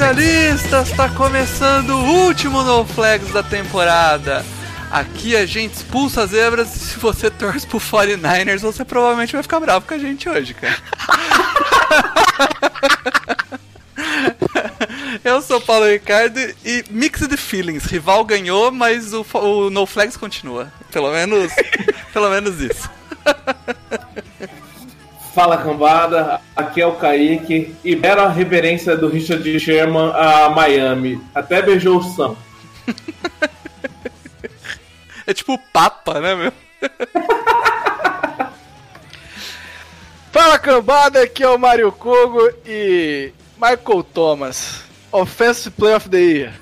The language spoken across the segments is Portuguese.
Especialistas! Tá começando o último No Flags da temporada. Aqui a gente expulsa as zebras e se você torce pro 49ers, você provavelmente vai ficar bravo com a gente hoje, cara. Eu sou Paulo Ricardo e Mixed Feelings. Rival ganhou, mas o, o No Flags continua. Pelo menos, pelo menos isso. Fala cambada, aqui é o Kaique e bela reverência do Richard Sherman a Miami. Até beijou o Sam. É tipo o Papa, né, meu? Fala cambada, aqui é o Mario Kogo e Michael Thomas, Offensive Play of the Year.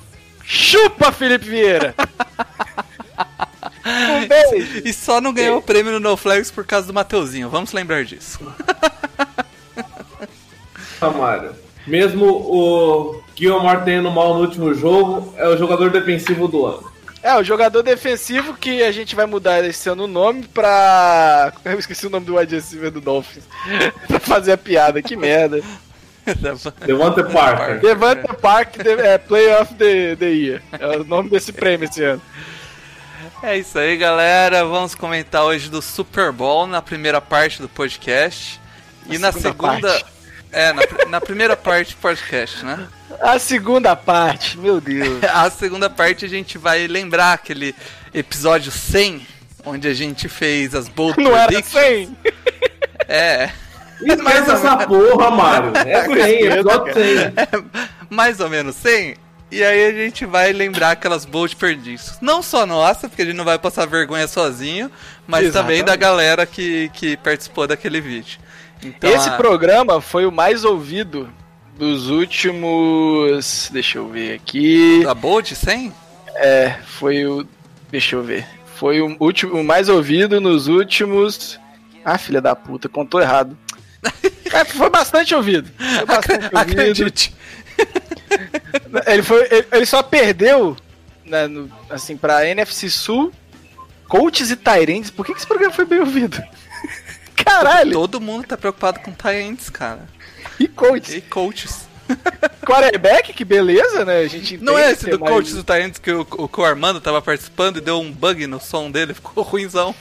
Chupa, Felipe Vieira! um beijo! E só não ganhou o prêmio no No Flags por causa do Mateuzinho. Vamos lembrar disso. Mário. Mesmo o Gilmore tendo mal no último jogo, é o jogador defensivo do ano. É, o jogador defensivo que a gente vai mudar esse ano o nome pra. Eu esqueci o nome do wide receiver do Dolphins. pra fazer a piada, que merda. Devonta Parker. Devante Park é, Play of the, the Year. É o nome desse prêmio esse ano. É isso aí, galera. Vamos comentar hoje do Super Bowl na primeira parte do podcast. E Na na segunda. É, na, na primeira parte do podcast, né? A segunda parte, meu Deus. A segunda parte a gente vai lembrar aquele episódio 100, onde a gente fez as bold Não era predictions. 100? É, Esquece essa porra, Mário. É 100, episódio 100. mais ou menos 100. E aí a gente vai lembrar aquelas bold predictions. Não só nossa, porque a gente não vai passar vergonha sozinho, mas também Exatamente. da galera que, que participou daquele vídeo. Então, Esse a- programa foi o mais ouvido dos últimos. Deixa eu ver aqui. Da Bold 100? É, foi o. Deixa eu ver. Foi o último, o mais ouvido nos últimos. Ah, filha da puta, contou errado. É, foi bastante ouvido. Foi bastante ouvido. Acredite. Ele, foi, ele, ele só perdeu, né, no- assim, pra NFC Sul, coaches e Tyrants. Por que, que esse programa foi bem ouvido? Caralho! Todo mundo tá preocupado com Tyrants, cara. E coaches. E coaches. Quarterback, que beleza, né? A gente Não é esse do mais- coaches do Tyrants que o, o, que o Armando tava participando e deu um bug no som dele, ficou ruimzão.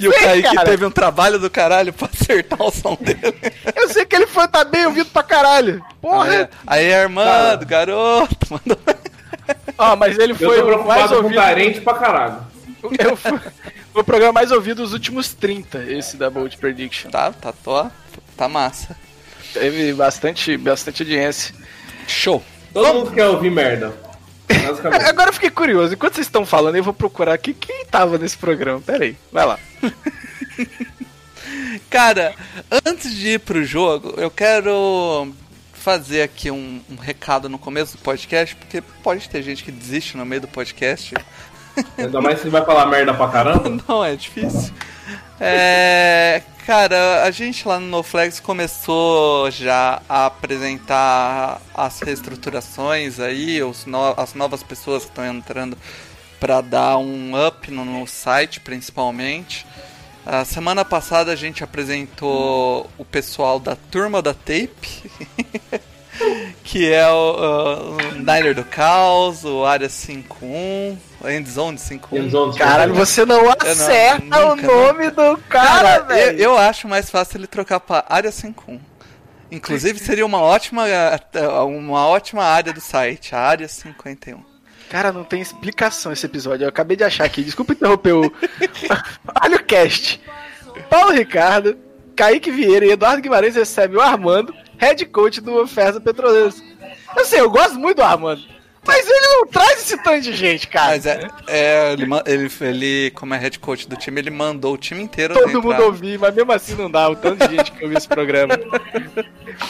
E o Kaique cara. teve um trabalho do caralho pra acertar o som dele. Eu sei que ele foi tá bem ouvido pra caralho. Porra! Aí, aí Armando, garoto, mandou. Ó, mas ele foi o mais preocupado com ouvido. Tarente pra caralho. Eu fui- Foi o programa mais ouvido dos últimos 30, esse da Bold Prediction. Tá, tá, tô, tá massa. Teve bastante, bastante audiência. Show. Todo mundo quer ouvir merda. Basicamente. Agora eu fiquei curioso, enquanto vocês estão falando, eu vou procurar aqui quem tava nesse programa. Pera aí, vai lá. Cara, antes de ir pro jogo, eu quero fazer aqui um, um recado no começo do podcast, porque pode ter gente que desiste no meio do podcast. Ainda mais se vai falar merda pra caramba. Não, é difícil. É, cara, a gente lá no NoFlex começou já a apresentar as reestruturações aí, os no- as novas pessoas que estão entrando para dar um up no, no site, principalmente. A semana passada a gente apresentou o pessoal da turma da Tape, que é o, o Niner do Caos, o Área 51, o Endzone 51. Endzone, Caralho, você não acerta nunca, o nome do cara, Cara, eu, velho. eu acho mais fácil ele trocar pra área 51. Inclusive seria uma ótima, uma ótima área do site, a área 51. Cara, não tem explicação esse episódio. Eu acabei de achar aqui. Desculpa interromper o. Olha o cast. Paulo Ricardo, Kaique Vieira e Eduardo Guimarães recebem o Armando, head coach do Ferza Petroleiros. Eu sei, eu gosto muito do Armando. Mas ele não traz esse tanto de gente, cara. Mas é, é ele, ele, ele, como é head coach do time, ele mandou o time inteiro Todo mundo ouvir, mas mesmo assim não dá o tanto de gente que ouviu esse programa.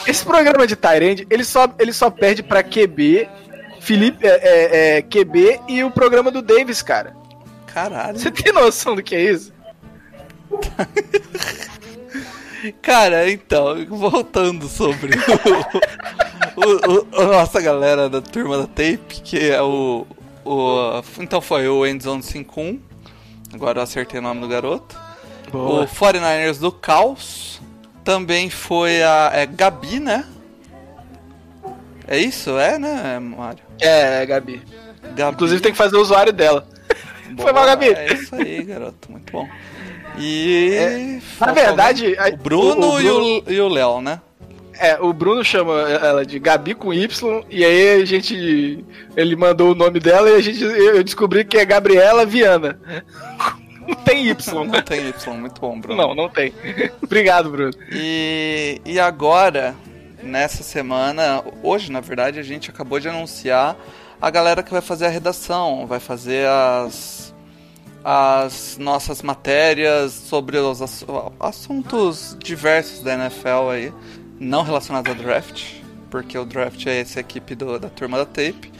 Esse programa de Tyrande, ele só, ele só perde pra QB, Felipe, é, é, é, QB e o programa do Davis, cara. Caralho. Você tem noção do que é isso? Cara, então, voltando sobre o, o- o- a nossa galera da turma da tape, que é o. o então foi o Endzone 51. Agora eu acertei o nome do garoto. O 49ers do Caos. Também foi a é, Gabi, né? É isso? É, né, Mário? É, Gabi. Gabi. Inclusive tem que fazer o usuário dela. Foi mal, Boa, Gabi. É isso aí, garoto. Muito bom. E. Na falta verdade, o Bruno, o- o E, Bruno- o, e o Léo, né? É, o Bruno chama ela de Gabi com Y, e aí a gente. Ele mandou o nome dela e a gente, eu descobri que é Gabriela Viana. Não tem Y. Não tem Y, muito bom, Bruno. Não, não tem. Obrigado, Bruno. E, e agora, nessa semana, hoje na verdade, a gente acabou de anunciar a galera que vai fazer a redação, vai fazer as, as nossas matérias sobre os ass- assuntos diversos da NFL aí, não relacionados ao draft, porque o draft é essa equipe do- da turma da tape.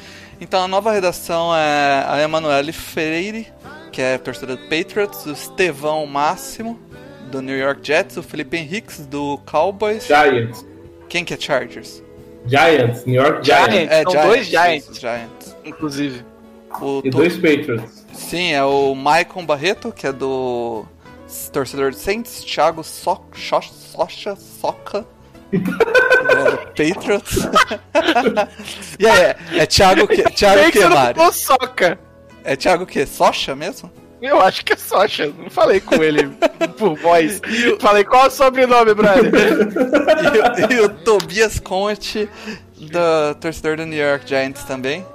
Então a nova redação é a Emanuele Freire, que é torcedor do Patriots, o Estevão Máximo, do New York Jets, o Felipe Henriques, do Cowboys. Giants. Quem que é Chargers? Giants, New York Giants. Giants. São dois Giants. isso, Giants. Inclusive. O E dois Patriots. Sim, é o Maicon Barreto, que é do torcedor de Saints, Thiago so Sho- Socha, Soca, é do Patriots. e aí, é, é Thiago que, Thiago que, que Mário? soca. É Thiago que? Socha mesmo? Eu acho que é Socha. Não falei com ele por voz. Falei, qual é o sobrenome, brother? e, o- e o Tobias Conte, do torcedor do New York Giants também.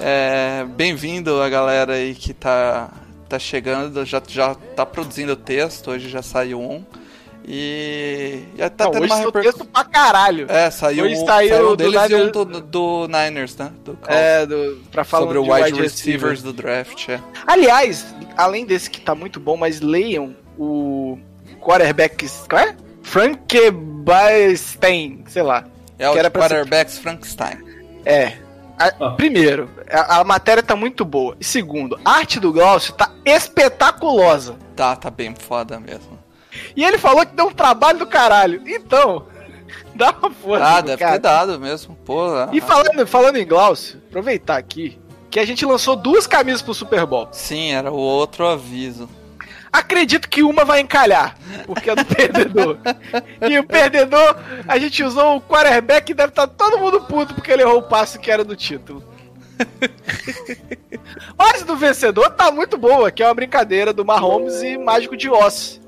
É, Bem-vindo a galera aí que tá, tá chegando, já, já tá produzindo texto, hoje já saiu um. E tá Não, tendo hoje uma repercussão. texto pra caralho. É, saiu, Hoje um, saiu saiu um do deles e um do, do Niners, né? Do. É, do, pra falar Sobre o de wide receivers do draft, é. Aliás, além desse que tá muito bom, mas leiam o quarterback. Qual é? Frank Bastein, sei lá. É o Que era pra ser- quarterbacks Frankenstein. É. A- Ah. Primeiro, a, a matéria tá muito boa. E segundo, a arte do Glaucio tá espetaculosa. Tá, tá bem foda mesmo. E ele falou que deu um trabalho do caralho. Então, dá uma força. Ah, deve cara. ter dado mesmo, pô. E falando, falando em Glaucio, aproveitar aqui que a gente lançou duas camisas pro Super Bowl. Sim, era o outro aviso. Acredito que uma vai encalhar, porque é do perdedor. E o perdedor, a gente usou o quarterback e deve estar todo mundo puto porque ele errou o passe que era do título. Mas do vencedor tá muito boa, que é uma brincadeira do Mahomes e Mágico de Oz.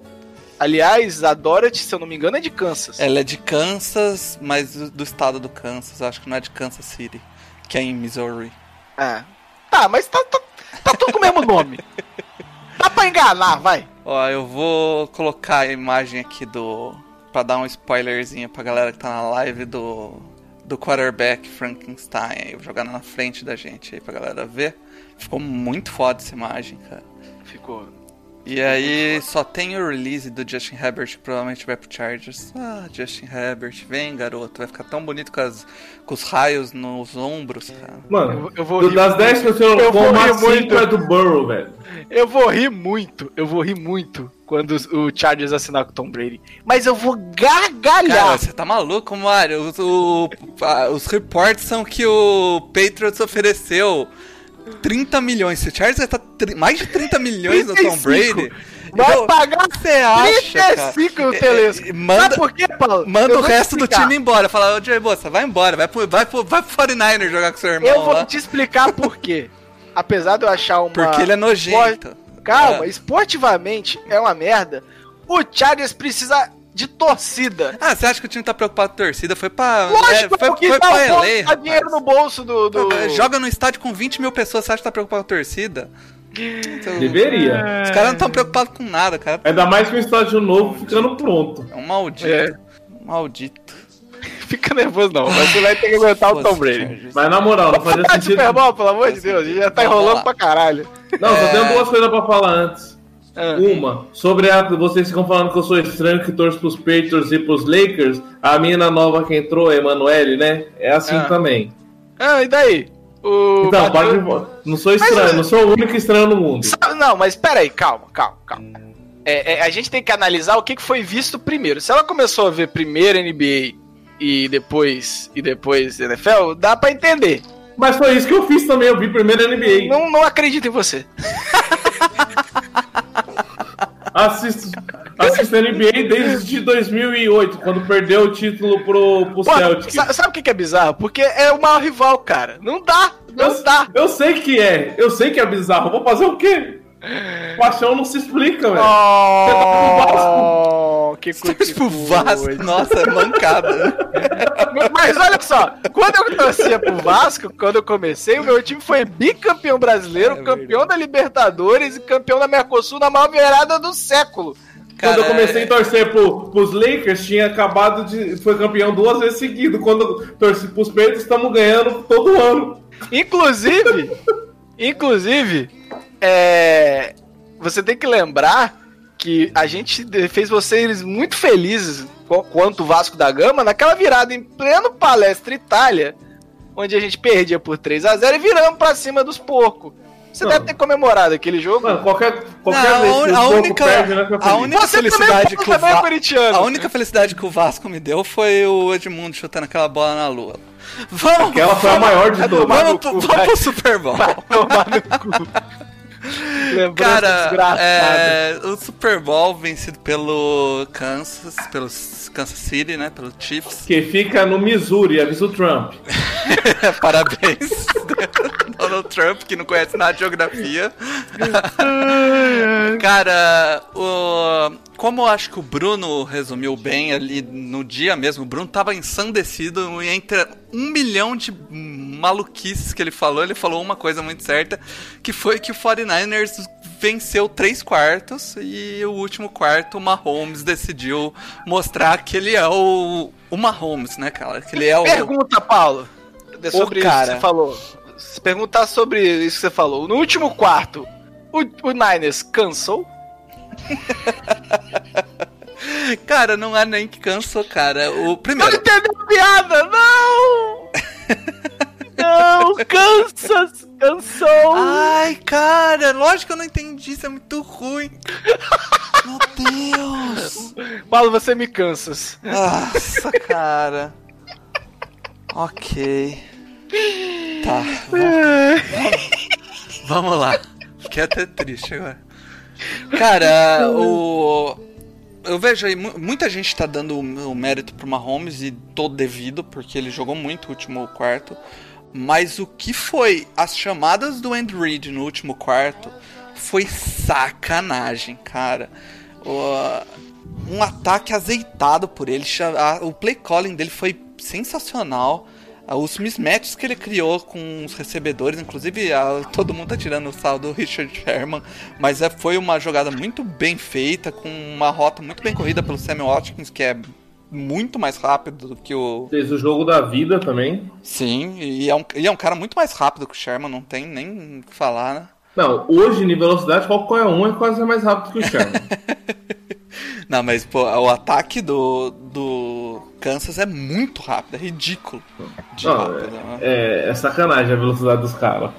Aliás, a Dorothy, se eu não me engano, é de Kansas. Ela é de Kansas, mas do, do estado do Kansas. Acho que não é de Kansas City, que é em Missouri. É. Tá, mas tá, tá, tá tudo com o mesmo nome. Dá pra enganar, vai. Ó, eu vou colocar a imagem aqui do. pra dar um spoilerzinho pra galera que tá na live do. do quarterback Frankenstein. aí, jogar na frente da gente aí pra galera ver. Ficou muito foda essa imagem, cara. Ficou. E aí só tem o release do Justin Herbert que provavelmente vai pro Chargers. Ah, Justin Herbert, vem garoto, vai ficar tão bonito com, as, com os raios nos ombros, cara. Mano, Eu- eu vou do- rir das muito. 10 que Eu vou rir umas 5 muito. é do Burrow, velho. Eu vou rir muito, eu vou rir muito quando o Chargers assinar com o Tom Brady. Mas eu vou gargalhar. Cara, você tá maluco, Mário? Os, o- os reportes são que o Patriots ofereceu 30 milhões. Se o Chargers vai estar mais de 30 milhões no Tom 35. Brady. Vai então, pagar você acha, cara? 35 no É, Telesco. é, manda- Sabe por quê, Paulo? Manda Eu o resto do time embora. Fala, ô Jay Bossa, vai embora. Vai pro, vai, pro, vai pro 49 jogar com seu irmão Eu vou lá. te explicar por quê. Apesar de eu achar uma... Porque ele é nojento. Calma, É. esportivamente é uma merda. O Chargers precisa de torcida. Ah, você acha que o time tá preocupado com a torcida? Foi pra. Lógico, é, foi, porque foi tá, pra LA, tá dinheiro no bolso do... do... Joga no estádio com 20 mil pessoas, você acha que tá preocupado com a torcida? Então, Deveria. Os caras não estão preocupados com nada, cara. Ainda mais com o estádio novo ficando pronto. É um maldito. É. Um maldito. fica nervoso, não. Mas você vai ter que aguentar o Tom Brady. Mas na moral, não fazia sentido. Super Bowl, pelo amor de Deus. Já tá enrolando pra caralho. Não, só É. tenho duas coisas pra falar antes. Ah. Uma, sobre a. Vocês ficam falando que eu sou estranho que torço pros Patriots e pros Lakers. A mina nova que entrou, a Emanuele, né? É assim Ah. também. Ah, e daí? O Então, Bateu- pode. Não sou estranho, Mas, não sou o único estranho no mundo. Não, mas peraí, calma, calma, calma. É, é, a gente tem que analisar o que foi visto primeiro. Se ela começou a ver primeiro NBA e depois e depois NFL, dá pra entender. Mas foi isso que eu fiz também, eu vi primeiro NBA. Não, não acredito em você. Assisto, assisto NBA desde 2008, quando perdeu o título pro, pro Pô, Celtics. sa- sabe o que que é bizarro? Porque é o maior rival, cara. Não dá, não Eu, dá. eu sei que é, eu sei que é bizarro. Vou fazer o quê? Paixão não se explica, velho. Oh, que coisa. Pro Vasco, nossa, é mancada. Mas olha só, quando eu torcia pro Vasco, quando eu comecei, o meu time foi bicampeão brasileiro, É campeão da Libertadores e campeão da Mercosul na maior virada do século. Quando eu Cara, comecei a torcer pro, pros Lakers, tinha acabado de. Foi campeão duas vezes seguido. Quando eu torci pros Patriots, estamos ganhando todo ano. Inclusive, inclusive, é, você tem que lembrar que a gente fez vocês muito felizes qu- quanto o Vasco da Gama naquela virada em pleno Palestra Itália, onde a gente perdia por 3 a 0 e viramos pra cima dos porcos. Você Não. deve ter comemorado aquele jogo. Mano, qualquer, qualquer Não, vez que a única- perde, né, a única- Você felicidade que o também é Va-. A única felicidade que o Vasco me deu foi o Edmundo chutando aquela bola na lua. Vamos, Aquela foi a vamos- maior de todas. Vamos, cu, vamos pro Super Bowl. Vai tomar no cu. Cara, é, o Super Bowl vencido pelo Kansas, pelos Kansas City, né? Pelo Chiefs. Que fica no Missouri, avisa o Trump. Parabéns. Donald Trump, que não conhece nada de geografia. Cara, o... como eu acho que o Bruno resumiu bem ali no dia mesmo, o Bruno tava ensandecido e entre um milhão de maluquices que ele falou, ele falou uma coisa muito certa, que foi que o 49ers venceu três quartos e o último quarto o Mahomes decidiu mostrar que ele é o, o Mahomes, né, cara? Que ele é o... Pergunta, Paulo. Sobre isso cara. que você falou. Se perguntar sobre isso que você falou. No último quarto, o, o Niners cansou? Cara, não é nem que cansou, cara. O Não primeiro, entendeu a piada, não! Não, cansas, cansou. Ai, cara, lógico que eu não entendi, isso é muito ruim. Meu Deus. Paulo, você me cansas. Nossa, cara. Ok. Tá, vamos, lá. Fiquei até triste agora. Cara, o. Eu vejo aí, mu- muita gente tá dando o mérito pro Mahomes e todo devido, porque ele jogou muito o último quarto. Mas o que foi as chamadas do Andy Reid no último quarto foi sacanagem, cara. Um ataque azeitado por ele. O play calling dele foi sensacional. Ah, Os mismatches que ele criou com os recebedores, inclusive ah, todo mundo tá tirando o sal do Richard Sherman, mas é, foi uma jogada muito bem feita, com uma rota muito bem corrida pelo Sammy Watkins, que é muito mais rápido do que o. Fez o jogo da vida também. Sim, e é um, e é um cara muito mais rápido que o Sherman, não tem nem o que falar, né? Não, hoje, em velocidade, qualquer um é quase mais rápido que o Sherman. Não, mas pô, o ataque do, do Kansas é muito rápido, é ridículo. De Não, rápido, né? é, é sacanagem a velocidade dos caras.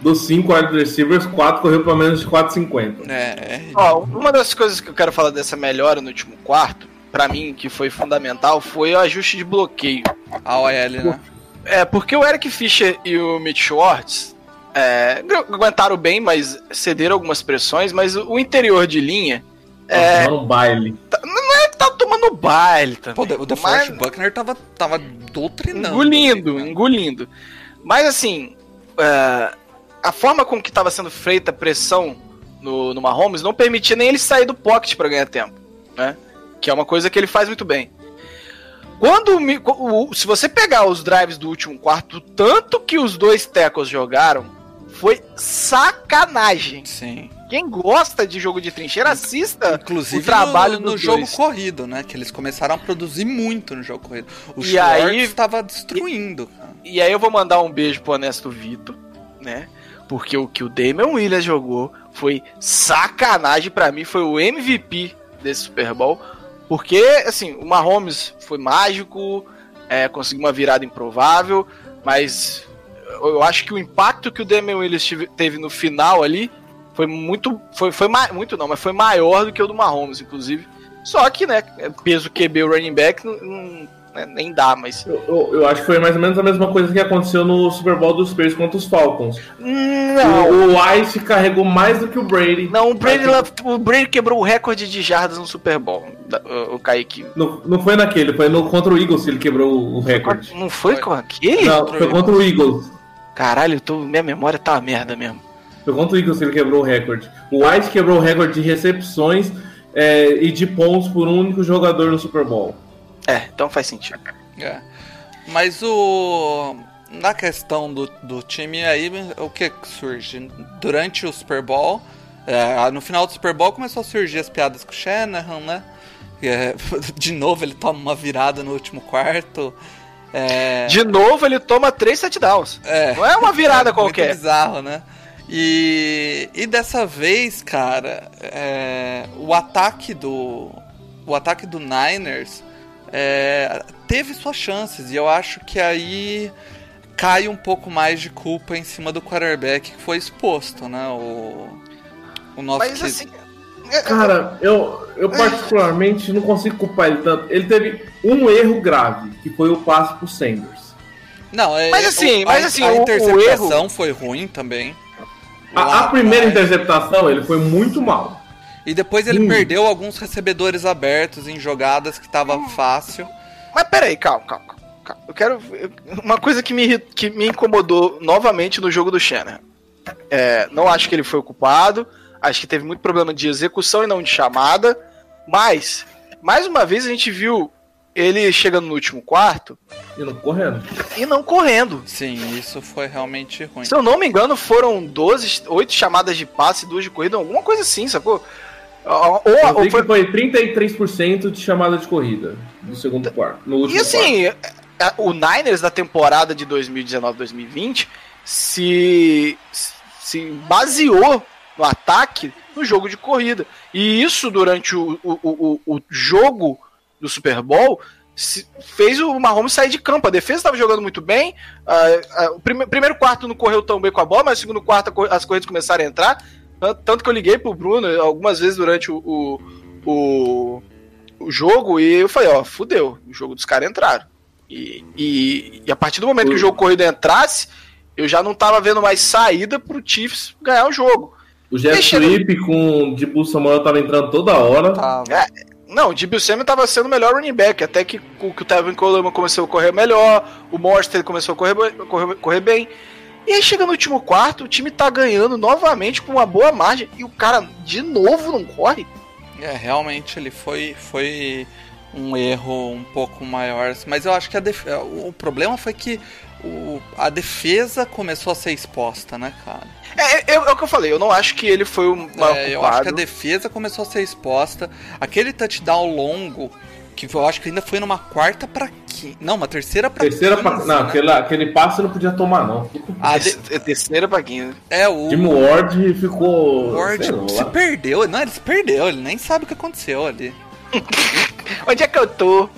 Dos 5 wide receivers, 4 correu pra menos de 4,50. É, é. Ó, uma das coisas que eu quero falar dessa melhora no último quarto, pra mim, que foi fundamental, foi o ajuste de bloqueio. A OL, né? É, porque o Eric Fischer e o Mitch Schwartz é, aguentaram bem, mas cederam algumas pressões, mas o interior de linha É... um baile. não é que tá tomando baile também. Pô, o DeForest Buckner tava, tava doutrinando. Engolindo, né? engolindo. Mas assim, é, a forma com que estava sendo feita a pressão no, no Mahomes não permitia nem ele sair do pocket para ganhar tempo, né? Que é uma coisa que ele faz muito bem. Quando o se você pegar os drives do último quarto, o tanto que os dois tackles jogaram foi sacanagem. Sim. Quem gosta de jogo de trincheira, assista Inclusive o trabalho no, no jogo dois. corrido, né? Que eles começaram a produzir muito no jogo corrido. O E aí- estava destruindo, cara. E aí eu vou mandar um beijo pro Honesto Vitor, né? Porque o que o Damian Williams jogou foi sacanagem pra mim, foi o MVP desse Super Bowl. Porque, assim, o Mahomes foi mágico, é, conseguiu uma virada improvável, mas eu acho que o impacto que o Damian Williams teve no final ali foi muito. Foi, foi ma- muito não, mas foi maior do que o do Mahomes, inclusive. Só que, né, peso QB o running back não, não- né, nem dá, mas. Eu, eu- eu acho que foi mais ou menos a mesma coisa que aconteceu no Super Bowl dos Bears contra os Falcons. Não, O, o Ice carregou mais do que o Brady. Não, o Brady, o Brady quebrou o recorde de jardas no Super Bowl. O, Kaique. Não, não foi naquele, foi no contra o Eagles que ele quebrou o recorde. Não foi, com aquele? Não, foi contra o Eagles. Caralho, tô, minha memória tá uma merda mesmo. Foi contra o Eagles que ele quebrou o recorde. O White quebrou o recorde de recepções é, e de pontos por um único jogador no Super Bowl. É, então faz sentido. É. Mas o. Na questão do, do time aí, o que surge? Durante o Super Bowl, é, no final do Super Bowl começou a surgir as piadas com o Shanahan, né? É, de novo ele toma uma virada no último quarto. É, De novo, ele toma três touchdowns. é, Não é uma virada é qualquer. Muito bizarro, né? E, e dessa vez, cara, é, o ataque do o ataque do Niners é, teve suas chances e eu acho que aí cai um pouco mais de culpa em cima do quarterback que foi exposto, né? O, o nosso Mas que- assim. Cara, eu, eu particularmente não consigo culpar ele tanto. Ele teve um erro grave, que foi o passe pro Sanders. não, é, Mas assim, o- mas a, assim, a o- o interceptação foi ruim também. A, a primeira interceptação, ele foi muito mal. E depois ele Hum. perdeu alguns recebedores abertos em jogadas que tava fácil. Mas peraí, calma, calma, calma. Eu quero. Uma coisa que me, que me incomodou novamente no jogo do Shannon. É, não acho que ele foi o culpado. Acho que teve muito problema de execução e não de chamada. Mas, mais uma vez, a gente viu ele chegando no último quarto E não correndo. e não correndo. Sim, isso foi realmente ruim. Se eu não me engano, foram 12, 8 chamadas de passe duas de corrida, alguma coisa assim, sacou? Ou, Eu ou foi, foi 33% de chamada de corrida do segundo quarto. No último E assim, é, é, o Niners da temporada de 2019-2020 se, se baseou no ataque no jogo de corrida. E isso durante o, o, o, o jogo do Super Bowl se- fez o Mahomes sair de campo. A defesa estava jogando muito bem. ah, ah, o prime- primeiro quarto não correu tão bem com a bola, mas o segundo quarto cor- as corridas começaram a entrar. Tanto- que eu liguei pro Bruno algumas vezes durante o, o, o, o jogo e eu falei, ó, fudeu, o jogo dos caras entraram. E, e, e a partir do momento que o jogo corrido entrasse, eu já não tava vendo mais saída pro Chiefs ganhar o jogo. O Jet Deixa Sweep com o Dibu Samuel tava entrando toda hora. Tava. É, Não, o Dibio Samuel tava sendo o melhor running back, até que, o- que o Tevin Coleman começou a correr melhor, o Monster começou a correr, correr, correr bem. E aí chega no último quarto, o time tá ganhando novamente com uma boa margem, e o cara de novo não corre. É, realmente ele foi, foi um erro um pouco maior. Mas eu acho que def... o problema foi que o... a defesa começou a ser exposta, né, cara? É, é, é o que eu falei, eu não acho que ele foi o maior É, eu acho que a defesa começou a ser exposta. Aquele touchdown longo, que eu acho que ainda foi numa quarta pra quê? Não, uma terceira pra Terceira 15, pra... Não, né? aquele, aquele passe não podia tomar, não. A de- É terceira pra 15. É, o Jim Ward ficou. o Ward sei lá. se perdeu. Não, ele se perdeu, ele nem sabe o que aconteceu ali. Onde é que eu tô?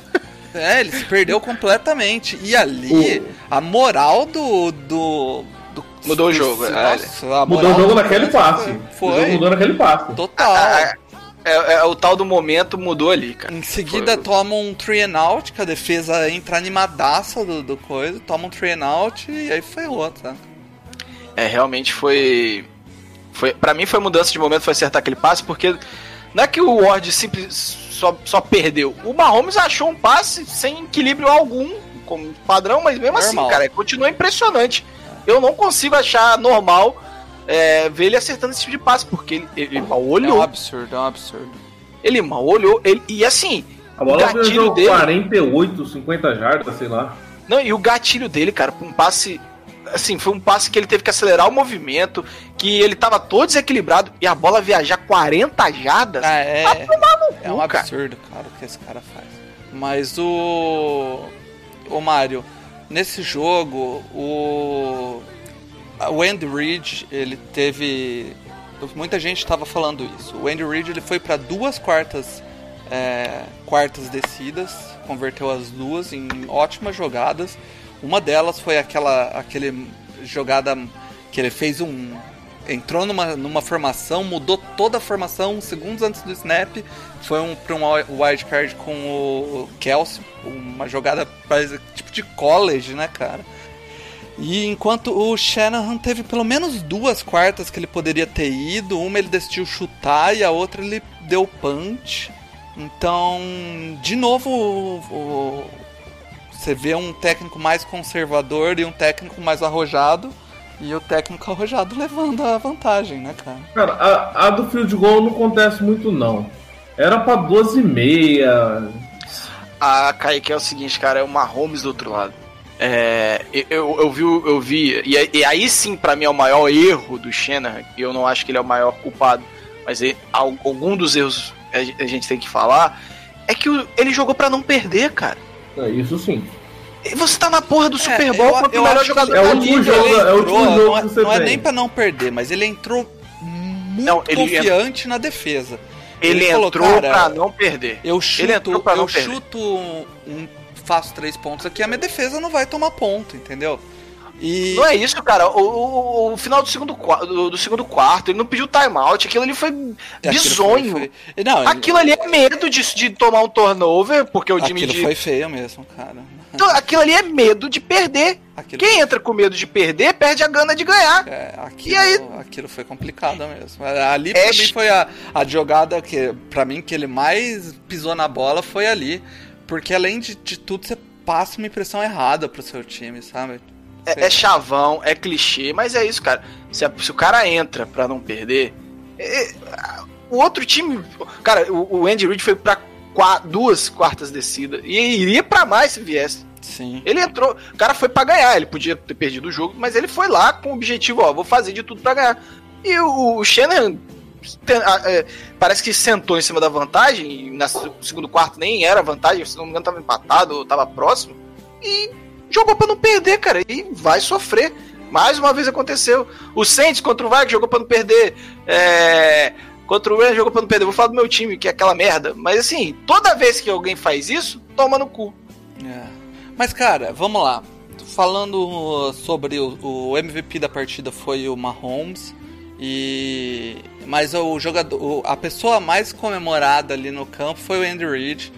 É, ele se perdeu completamente. E ali, a moral do. do, do- Mudou o do- jogo, é, nossa, a Mudou moral o jogo naquele passe. O Foi. jogo mudou naquele passe. Total. É, é- é o tal do momento mudou ali, cara. Em seguida toma um three and out, que a defesa entra animadaça do, do coisa, toma um three and out e aí foi outra. É, realmente foi. foi para mim foi mudança de momento, foi acertar aquele passe, porque não é que o Ward simples só, só perdeu. O Mahomes achou um passe sem equilíbrio algum, como padrão, mas mesmo Normal. assim, cara, continua impressionante. Eu não consigo achar normal é, ver ele acertando esse tipo de passe, porque ele, ele mal É um olhou. absurdo, é um absurdo. Ele mal olhou. Ele, e assim, A o bola gatilho viajou dele. 48, 50 jardas, sei lá. Não, e o gatilho dele, cara, pra um passe assim, foi um passe que ele teve que acelerar o movimento, que ele tava todo desequilibrado e a bola viajar 40 jardas. Ah, é, é um cara. absurdo, cara, o que esse cara faz. Mas o. O Mário, nesse jogo, o. O Andy Reid, ele teve. Muita gente estava falando isso. O Andy Reid ele foi para duas quartas é, quartas descidas, converteu as duas em ótimas jogadas. Uma delas foi aquela aquele jogada que ele fez um entrou numa, numa formação, mudou toda a formação segundos antes do snap. Foi um, para um wildcard com o Kelsey, uma jogada tipo de college, né, cara? E enquanto o Shanahan teve pelo menos duas quartas que ele poderia ter ido, uma ele decidiu chutar e a outra ele deu punch. Então, de novo, o- você vê um técnico mais conservador e um técnico mais arrojado. E o técnico arrojado levando a vantagem, né, cara? Cara, a, a do field goal não acontece muito, não. Era pra 12 e meia. A Kaique é o seguinte, cara, é o Mahomes do outro lado. É, eu, eu vi, eu vi e, aí- e aí sim, pra mim, é o maior erro do Shanahan, e eu não acho que ele é o maior culpado, mas ele- al- algum dos erros a gen- a gente tem que falar, é que ele jogou pra não perder, cara. É, isso sim. E você tá na porra do Super É, Bowl eu- contra eu o melhor acho que jogador é da o último liga. jogo, Ele é o último entrou, jogo não, é, que você não é nem pra não perder, mas ele entrou muito Não, ele confiante na defesa. Ele, Ele falou, entrou pra não perder. Eu Ele entrou chuto, pra não eu perder. chuto um, faço três pontos aqui, a minha defesa não vai tomar ponto, entendeu? E Não é isso, cara. O, o- o final do segundo, do, do segundo quarto, ele não pediu timeout. Aquilo ali foi aquilo bizonho. foi- foi- Não, Aquilo ali é medo de, de tomar um turnover, porque o Jimmy aquilo G. foi feio mesmo, cara. Então, aquilo ali é medo de perder. Aquilo Quem entra com medo de perder, perde a gana de ganhar. É, aquilo, E aí- aquilo foi complicado mesmo. Ali pra mim foi a, a jogada que, pra mim, que ele mais pisou na bola foi ali. Porque além de, de tudo, você passa uma impressão errada pro seu time, sabe? É, é chavão, é clichê, mas é isso, cara. Se, a- se o cara entra pra não perder, é- é- o outro time. Cara, o, o Andy Reid foi pra qua- duas quartas descidas. E iria pra mais se viesse. Sim. Ele entrou, o cara foi pra ganhar, ele podia ter perdido o jogo, mas ele foi lá com o objetivo, ó, vou fazer de tudo pra ganhar. E o, o Shannon tem- é, parece que sentou em cima da vantagem, e na se- segundo quarto nem era vantagem, se não me engano tava empatado, tava próximo, e jogou pra não perder, cara, e vai sofrer. Mais uma vez aconteceu. O Saints contra o Vikings jogou pra não perder. É, contra o Rams jogou pra não perder. Vou falar do meu time, que é aquela merda. Mas assim, toda vez que alguém faz isso, toma no cu. É. Mas, cara, vamos lá. Falando sobre o, o MVP da partida foi o Mahomes. E mas o jogador, a pessoa mais comemorada ali no campo foi o Andy Reid,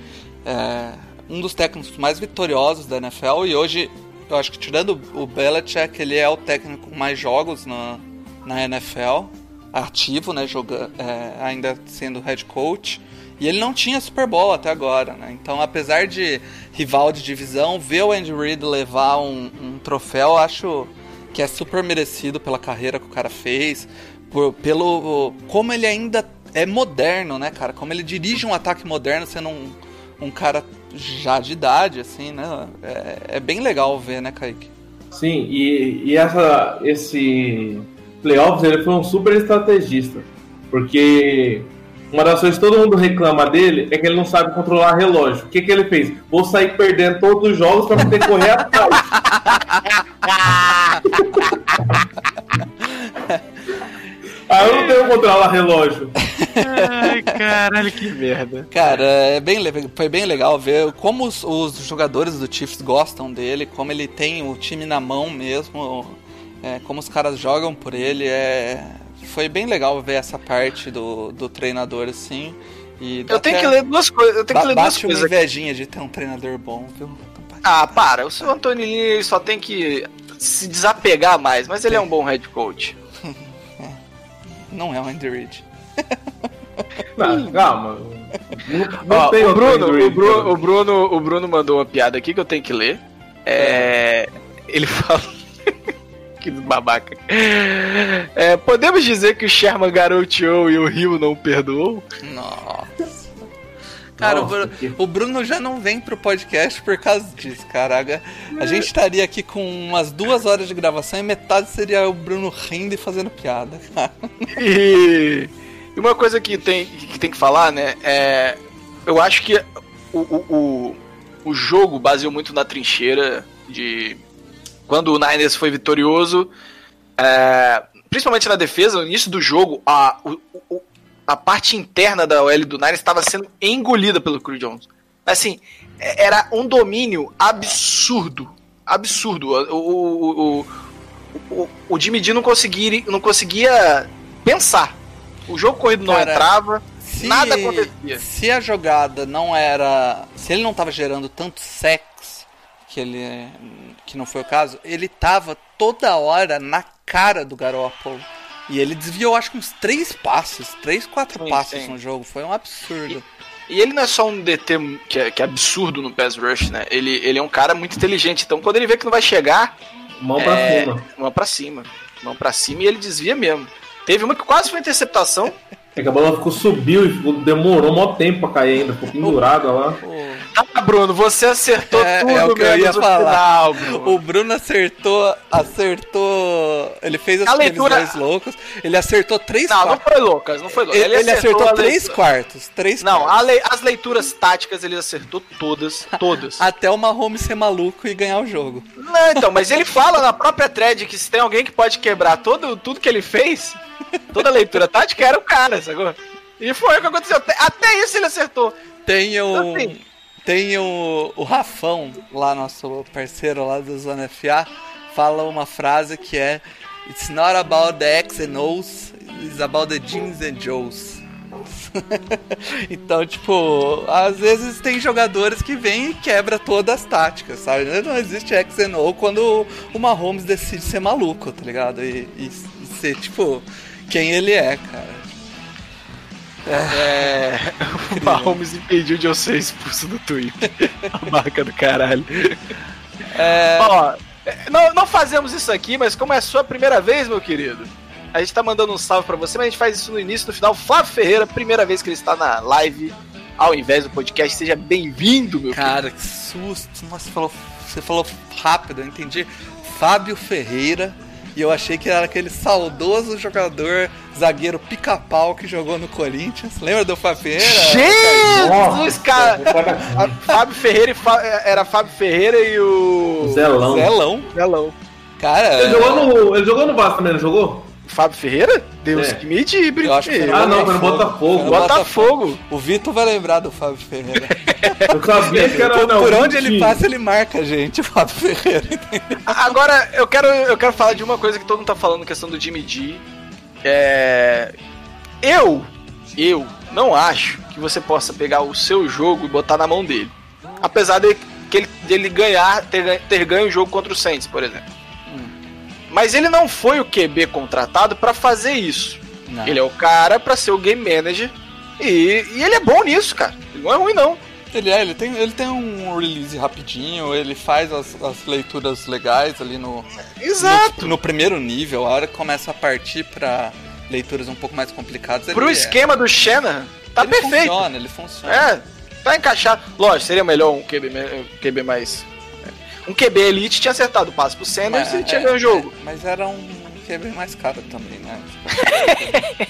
é, um dos técnicos mais vitoriosos da NFL e hoje eu acho que tirando o Belichick ele é o técnico com mais jogos na, na NFL, ativo, né, joga, é, ainda sendo head coach. E ele não tinha Super Bowl até agora, né? Então, apesar de rival de divisão, ver o Andy Reid levar um, um troféu, acho que é super merecido pela carreira que o cara fez, por, pelo como ele ainda é moderno, né, cara? Como ele dirige um ataque moderno, sendo um, um cara já de idade, assim, né? É, é bem legal ver, né, Kaique? Sim, e, e essa, esse playoffs ele foi um super estrategista. Porque uma das coisas que todo mundo reclama dele é que ele não sabe controlar relógio. O que, que ele fez? Vou sair perdendo todos os jogos para poder correr atrás. Aí eu não tenho controlar relógio. Ai, caralho, que merda. Cara, é bem, foi bem legal ver como os, os jogadores do Chiefs gostam dele, como ele tem o time na mão mesmo, é, como os caras jogam por ele. É, foi bem legal ver essa parte do, do treinador assim. E Eu tenho que ler duas coisas. Eu tenho que ler duas bate uma coisas aqui. invejinha de ter um treinador bom, viu? Ah, para. O seu Antônio Lini só tem que se desapegar mais, mas ele é um bom head coach. Não é o Andy Reid. Não, calma. Não, não Ó, o, Bruno, o, Bruno, Reid, o, Bruno, o Bruno mandou uma piada aqui que eu tenho que ler. É, ele fala. que babaca. É, podemos dizer que o Sherman garoteou e o Rio não perdoou? Nossa. Cara, o, Nossa, Bru- que- o Bruno já não vem pro podcast por causa disso, cara. A, a gente estaria aqui com umas duas horas de gravação e metade seria o Bruno rindo e fazendo piada, cara. E, e uma coisa que tem, que tem que falar, né? É, eu acho que o, o, o, o jogo baseou muito na trincheira de. Quando o Niners foi vitorioso, é, principalmente na defesa, no início do jogo, a, o- a parte interna da OL do Niners estava sendo engolida pelo Chris Jones. Assim, é- era um domínio absurdo. Absurdo. O, o, o, o, o Jimmy D não conseguia, não conseguia pensar. O jogo corrido não Cara, entrava, Se, nada acontecia. Se a jogada não era. Se ele não tava gerando tanto sex, que ele. que não foi o caso, ele tava toda hora na cara do Garoppolo. E ele desviou, acho que uns três passes, três, quatro Sim, passes sim. no jogo. Foi um absurdo. E ele não é só um DT que é, que é absurdo no pass rush, né? Ele, ele é um cara muito inteligente. Então quando ele vê que não vai chegar, Mão pra é, cima. mão pra cima. Mão pra cima e ele desvia mesmo. Teve uma que quase foi interceptação. É que a bola ficou, subiu e ficou, demorou um maior tempo pra cair ainda. Ficou pendurada lá. Ah, Bruno, você acertou É, tudo é o que eu ia falar. final, Bruno. O Bruno acertou, acertou. Ele fez A aqueles leitura- dois loucos. Ele acertou três Não, não quartos. foi Lucas, não foi Lucas. Ele, ele acertou a três leitura- quartos. Três Não, quartos. a lei- as leituras táticas ele acertou todas, todas. Até o Mahomes ser maluco e ganhar o jogo. Não, então, mas ele fala na própria thread que se tem alguém que pode quebrar todo, tudo que ele fez, toda a leitura tática era o cara, sacou? E foi o que aconteceu. Até, isso ele acertou. Tem o. Assim. Tem o, o Rafão, lá, nosso parceiro lá do Zona FA, fala uma frase que é It's not about the X and O's, it's about the Jeans and Joes. então, tipo, às vezes tem jogadores que vêm e quebra todas as táticas, sabe? Não existe X and O quando o Mahomes decide ser maluco, tá ligado? E, e- e ser, tipo, quem ele é, cara. É. O Mahomes impediu de eu ser expulso do Twitter. A marca do caralho. É, Ó, não, não fazemos isso aqui, mas como é a sua primeira vez, meu querido, a gente tá mandando um salve pra você, mas a gente faz isso no início, no final. Flávio Ferreira, primeira vez que ele está na live, ao invés do podcast. Seja bem-vindo, meu Cara, que susto. Nossa, você falou, você falou rápido, eu entendi. Fábio Ferreira. E eu achei que era aquele saudoso jogador, zagueiro pica-pau que jogou no Corinthians. Lembra do Fábio Ferreira? Jesus, cara! Fábio Ferreira e Fá- era Fábio Ferreira e o. Zelão. Zelão. Zelão. Cara, Ele jogou no, ele jogou no Vasco também, não jogou? Fábio Ferreira? Deus É. que me dibre. Ah, não, foi no Botafogo. Botafogo. O Vitor vai lembrar do Fábio Ferreira. Eu sabia que era por, não, por onde ele passa, ele marca a gente, o Fábio Ferreira. entendeu? Agora, eu quero, eu quero falar de uma coisa que todo mundo tá falando, questão do Jimmy G. É... Eu, eu não acho que você possa pegar o seu jogo e botar na mão dele. Apesar de que ele, dele ganhar, ter, ganho- ter ganho o jogo contra o Saints, por exemplo. Mas ele não foi o QB contratado pra fazer isso. Não. Ele é o cara pra ser o game manager. E, e ele é bom nisso, cara. Ele não é ruim, não. Ele é, ele tem, ele tem um release rapidinho, ele faz as, as leituras legais ali no, Exato. no, no primeiro nível, a hora que começa a partir pra leituras um pouco mais complicadas. Pro ele esquema do Shannon, tá é, ele perfeito. Funciona, ele funciona. É, tá encaixado. Lógico, seria melhor um QB, um QB mais. Um QB Elite tinha acertado o passe pro Sanders e tinha é, ganho o jogo. é, mas era um QB mais caro também, né?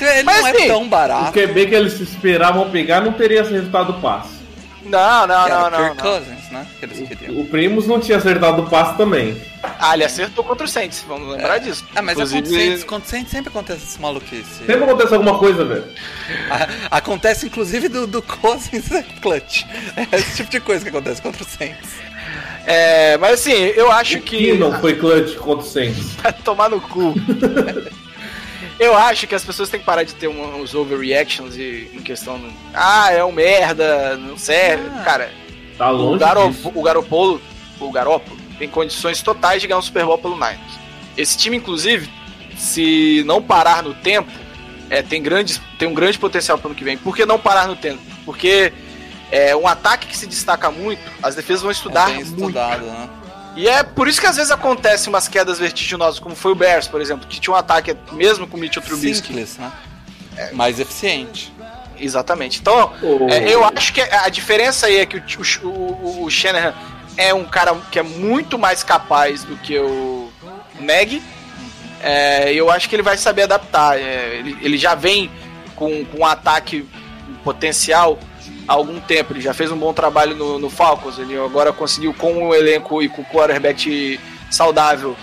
ele Mas, não assim, é tão O barato. QB que eles esperavam pegar não teria acertado o passe. Não, não, que era não, não. Kirk não. Cousins, né? Que eles queriam. O Primos não tinha acertado o passe também. Ah, ele acertou contra o Saints, vamos lembrar disso. Ah, mas Inclusive, acontece, acontece, sempre acontece esse maluquice. Sempre acontece alguma coisa, velho. Acontece inclusive do, do Cousins é clutch. É esse tipo de coisa que acontece contra o Saints. É, mas assim, eu acho que. Que não foi clutch contra o Saints. Vai tomar no cu. Eu acho que as pessoas têm que parar de ter um- uns overreactions e em questão. Ah, é um merda, não serve. Ah. Cara, Tá o, longe Garo, disso. o Garopolo, o tem condições totais de ganhar um Super Bowl pelo Niners. Esse time, inclusive, se não parar no tempo, é, tem, grandes, tem um grande potencial para ano que vem. Por que não parar no tempo? Porque é um ataque que se destaca muito, as defesas vão estudar é bem muito. estudado, né? E é por isso que às vezes acontecem umas quedas vertiginosas, como foi o Bears, por exemplo, que tinha um ataque mesmo com o Mitchell Trubisky. Simples, né? Mais eficiente. Exatamente. Então, O- é, eu acho que a diferença aí é que o, o, o, o Shanahan é um cara que é muito mais capaz do que o Neg. É, eu acho que ele vai saber adaptar. É, ele, ele já vem com, com um ataque potencial há algum tempo. Ele já fez um bom trabalho no, no Falcons. Ele agora conseguiu, com o elenco e com o quarterback saudável,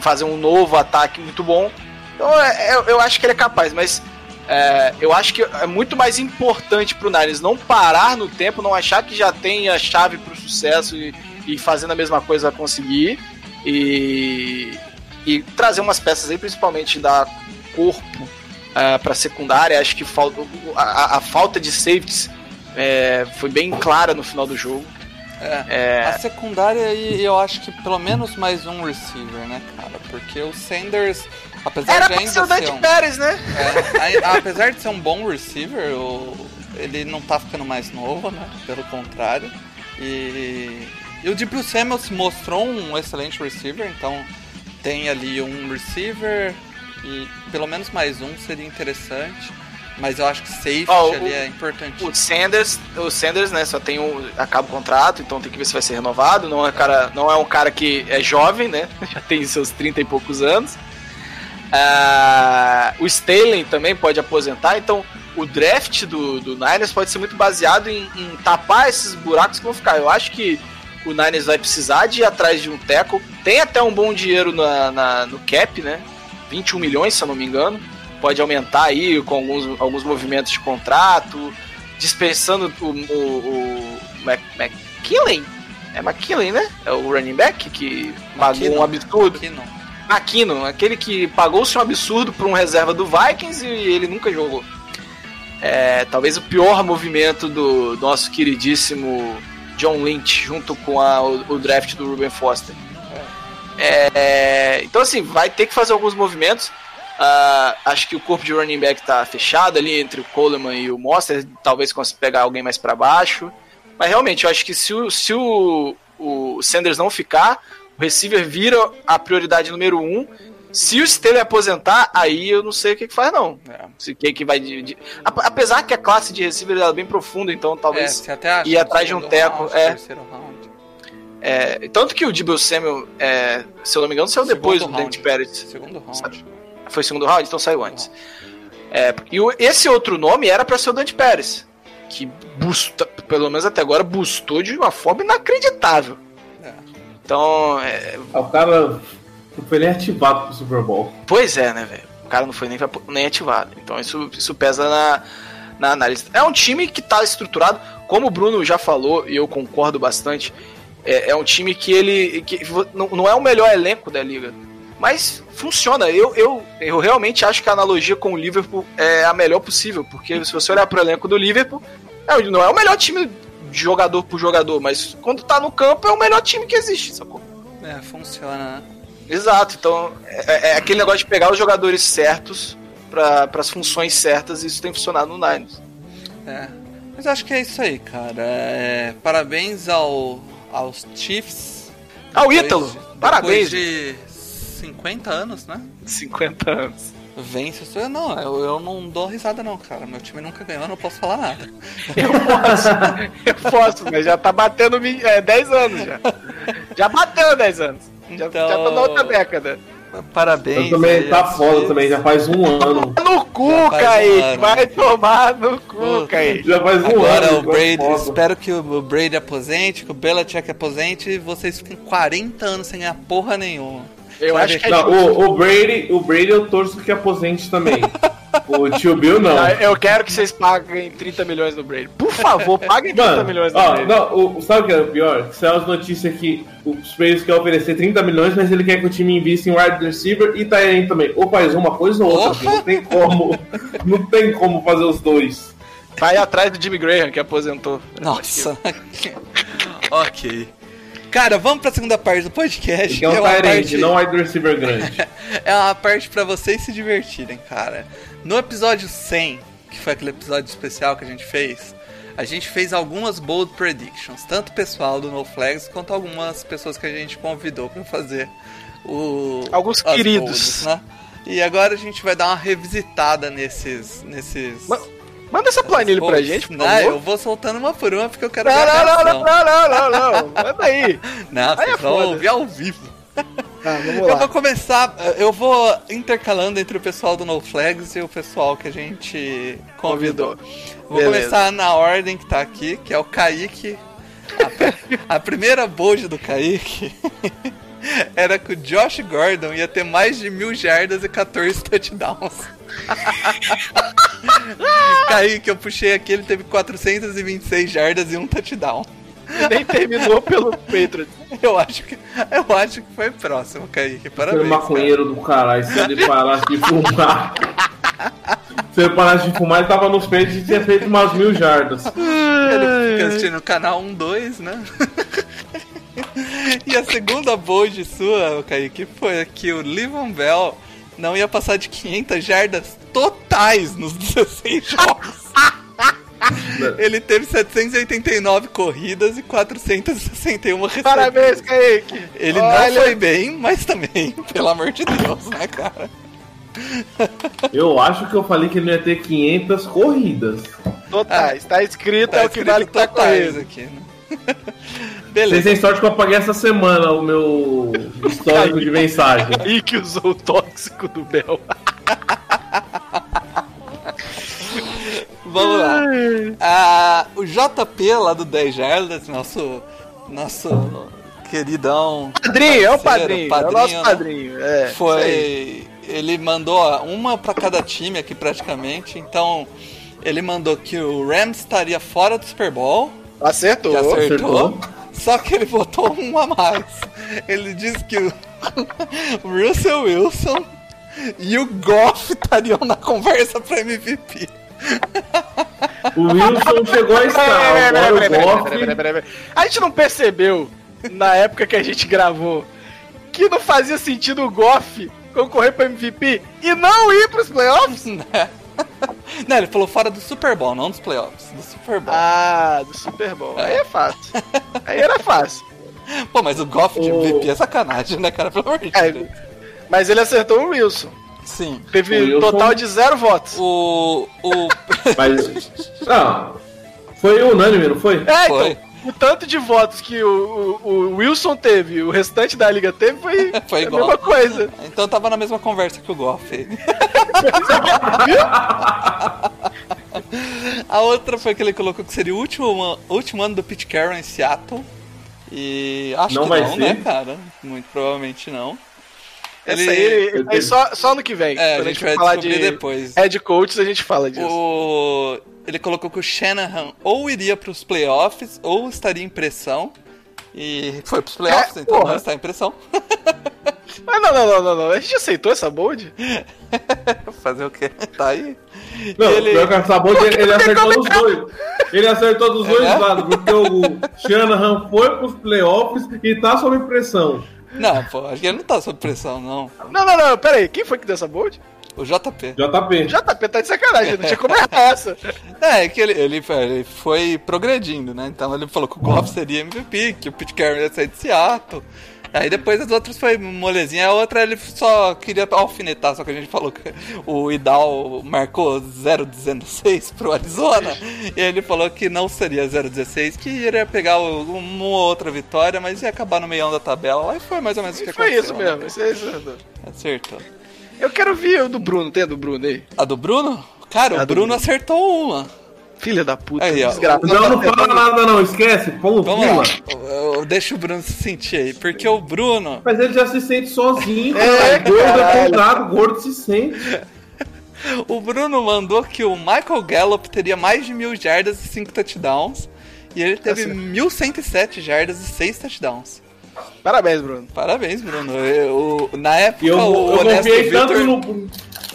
fazer um novo ataque muito bom. Então é, eu, eu acho que ele é capaz, mas é, eu acho que é muito mais importante pro Niners não parar no tempo, não achar que já tem a chave pro sucesso e, e fazendo a mesma coisa vai conseguir. E, e trazer umas peças aí, principalmente da corpo uh, para secundária. Acho que falta, a, a- a falta de safeties é, foi bem clara no final do jogo. É. A secundária aí, eu acho que pelo menos mais um receiver, né, cara? Porque o Sanders, apesar Era de ainda ser o Dante um, Pérez, né? é, a- apesar de ser um bom receiver, o- ele não tá ficando mais novo, né? Pelo contrário. E, e o Deep Samuel se mostrou um excelente receiver, então tem ali um receiver e pelo menos mais um seria interessante. Mas eu acho que safety Ó, o- ali é importante. O Sanders, o Sanders, né, só tem um acaba o contrato, então tem que ver se vai ser renovado. Não é cara, não é um cara que é jovem, né? Já tem seus 30 e poucos anos. Ah, o Staley também pode aposentar, então o draft do, do Niners pode ser muito baseado em, em tapar esses buracos que vão ficar. Eu acho que o Niners vai precisar de ir atrás de um tackle. Tem até um bom dinheiro na, na- no cap, né? 21 milhões, se eu não me engano. Pode aumentar aí com alguns, alguns movimentos de contrato, dispensando o, o, o Mac, McKinley. É McKinley, né? É o running back que pagou McKinnon. um absurdo. Não. McKinnon, aquele que pagou-se um absurdo por um reserva do Vikings e ele nunca jogou. É, talvez o pior movimento do nosso queridíssimo John Lynch, junto com a- o, o draft do Ruben Foster. É, então, assim, vai ter que fazer alguns movimentos. Ah, acho que o corpo de running back tá fechado ali entre o Coleman e o Monster. Talvez consiga pegar alguém mais para baixo. Mas realmente, eu acho que se o, se o, o Sanders não ficar, o receiver vira a prioridade número um. Se o Staley aposentar, aí eu não sei o que, que faz, não. É. Se quem que vai. de- de- Ap- Apesar que a classe de receiver é bem profunda, então É, talvez. você até ir atrás de um teco, round, é. É, tanto que o Debo Samuel, é, se eu não me engano, saiu depois do Dante. Pérez. Segundo round. Foi segundo round, então saiu antes. É, e o- esse outro nome era pra ser o Dante Pérez, que busta, pelo menos até agora, bustou de uma forma inacreditável. É. Então, é, Ah, O cara não foi nem ativado pro Super Bowl. pois é, né, velho? O cara não foi nem, nem ativado. Então isso, isso pesa na, na análise. É um time que tá estruturado, como o Bruno já falou, e eu concordo bastante. É, é um time que ele. Que não, não é o melhor elenco da liga. Mas funciona. Eu, eu, eu realmente acho que a analogia com o Liverpool é a melhor possível. Porque se você olhar pro elenco do Liverpool, é, o- não é o melhor time de jogador por jogador, mas quando tá no campo é o melhor time que existe, sacou? É, funciona, né? Exato, então é, é aquele negócio de pegar os jogadores certos para as funções certas e isso tem funcionado no Niners. É. Mas acho que é isso aí, cara. É, Parabéns ao, aos Chiefs. O Depois Ítalo, parabéns. de 50 anos, né? 50 anos. Vence. Não, eu, eu não dou risada não, cara. Meu time nunca ganhou, eu não posso falar nada. Eu posso, eu posso, mas já tá batendo é, 10 anos já. Já bateu 10 anos. Já, Então- já tá na outra década. Parabéns. Eu também aí tá foda também, já faz um ano. No cu, um Kaique! ano. Vai tomar no cu. Kaique! Já faz um Agora ano. o Brady, foda. espero que o Brady aposente, que o Belichick aposente e vocês fiquem 40 anos sem ganhar porra nenhuma. Eu acho que é Não, o, o Brady, o Brady eu torço que aposente também. o tio Bill não. Eu quero que vocês paguem 30 milhões no Brady. Por favor, paguem 30 Mano, milhões no ó, Brady. não, o, sabe o que é o pior? Que saiu as notícias que os Raiders querem oferecer 30 milhões, mas ele quer que o time invista em wide receiver e Tyrene também. Ou faz uma coisa ou outra, não tem como. não tem como fazer os dois. Vai atrás do Jimmy Graham, que aposentou. Nossa. ok. Cara, vamos pra segunda parte do podcast. Que é um Tyrene, parte- não wide receiver grande. É uma parte pra vocês se divertirem, cara. No episódio 100, que foi aquele episódio especial que a gente fez, a gente fez algumas bold predictions, tanto pessoal do No Flags quanto algumas pessoas que a gente convidou pra fazer o Alguns queridos. bolds, né? E agora a gente vai dar uma revisitada nesses nesses Mas- Manda essa planilha pra Pô, gente, por não, favor. eu vou soltando uma por uma porque eu quero Não, não, não, não, não, não, não. Manda aí. Não, Aí é foda. ouvir ao vivo. Tá, vamos Eu vou lá. começar, eu vou intercalando entre o pessoal do No Flags e o pessoal que a gente convidou. Vou Beleza. começar na ordem que tá aqui, que é o Kaique. A, a primeira bold do Kaique era que o Josh Gordon ia ter mais de mil jardas e 14 touchdowns. Kaique, eu puxei aqui, ele teve 426 jardas e um touchdown. Nem terminou pelo Patriots. Eu acho que, eu acho que foi próximo, Kaique. Parabéns. Cara. maconheiro do caralho, se ele parasse de fumar. se ele parasse de fumar, ele tava nos peitos e tinha feito umas mil jardas. Ele fica assistindo o canal 1, 2, né? e a segunda bold sua, Kaique, foi que o Livon Bell não ia passar de 500 jardas totais nos 16 jogos. Ele teve 789 corridas e 461 recepções. Parabéns, Kaique. Ele Olha, não foi bem, mas também, pelo amor de Deus, né, cara? Eu acho que eu falei que ele ia ter 500 corridas. Totais, tá escrito, Tá é o que escrito vale que tá totais correndo. aqui, né? Vocês Beleza. têm sorte que eu apaguei essa semana o meu histórico de mensagem. Kaique usou o tóxico do Bel. Vamos lá. Ah, o JP lá do 10 Jardas, nosso, nosso queridão. Padrinho, é o parceiro, padrinho, é o nosso né? padrinho. É, isso aí. Foi. Ele mandou uma pra cada time aqui praticamente. Então, ele mandou que o Rams estaria fora do Super Bowl. Acertou. Que acertou. acertou. Só que ele botou um a mais. Ele disse que o Russell Wilson e o Goff estariam na conversa pra MVP. O Wilson chegou a estar. Goff. A gente não percebeu, na época que a gente gravou, que não fazia sentido o Goff concorrer pro MVP e não ir pros playoffs? Né? Não, ele falou fora do Super Bowl, não dos playoffs, do Super Bowl. Ah, do Super Bowl. Aí é fácil. Aí era fácil. Pô, mas o Goff de O- MVP é sacanagem, né, cara? Pelo amor de É, Deus. mas ele acertou o Wilson. Sim. Teve Wilson- total de zero votos. O. O. Mas. Não. Foi unânime, não foi? É, Foi. então, o tanto de votos que o, o- o Wilson teve e o restante da liga teve foi, Foi a igual. mesma coisa. Então tava na mesma conversa que o Goff. A outra foi que ele colocou que seria o último, último ano do Pete Carroll em Seattle. E acho Não que vai não, ser? né, cara? Muito provavelmente não. Essa aí, essa aí só, só no que vem. É, a gente vai falar de depois. head coaches, a gente fala disso. O... Ele colocou que o Shanahan ou iria pros playoffs ou estaria em pressão. E foi pros playoffs, É, então porra. não está em pressão. Mas não, não, não, não, não. A gente aceitou essa bold? Fazer o quê? Tá aí. Não, ele... pior que essa boa, ele, ele acertou dos dois. Ele acertou dos dois É? lados, porque o Shanahan foi pros playoffs e tá sob pressão. Não, pô, acho que ele não tá sob pressão, não. Não, não, não. Pera aí. Quem foi que deu essa bold? O JP. JP. JP tá de sacanagem. Não tinha como errar essa. É, que ele, ele, ele foi progredindo, né? Então ele falou que o Goff seria MVP, que o Pete Carroll ia sair de Seattle. Aí depois as outras foi molezinha. A outra ele só queria alfinetar, só que a gente falou que o Idal marcou 0,16 pro Arizona. e ele falou que não seria 0,16, que iria pegar uma ou outra vitória, mas ia acabar no meião da tabela. Aí foi mais ou menos o que E foi aconteceu. isso né? mesmo. Isso é isso. Acertou. Eu quero ver o do Bruno. Tem a do Bruno aí? A do Bruno? Cara, A o Bruno Bruno. acertou uma. Filha da puta. Aí, ó. desgraça. Não, não fala nada não, esquece. Pô, Vamos pula. lá. Eu- eu- Deixa o Bruno se sentir aí. Porque o Bruno. Mas ele já se sente sozinho, É, cara. Gordo é folgado, gordo se sente. O Bruno mandou que o Michael Gallup teria mais de mil jardas e 5 touchdowns. E ele teve certo. 1.107 jardas e 6 touchdowns. Parabéns, Bruno. Parabéns, Bruno. Eu- na época, E eu, o eu Honesto confiei tanto Victor, no. o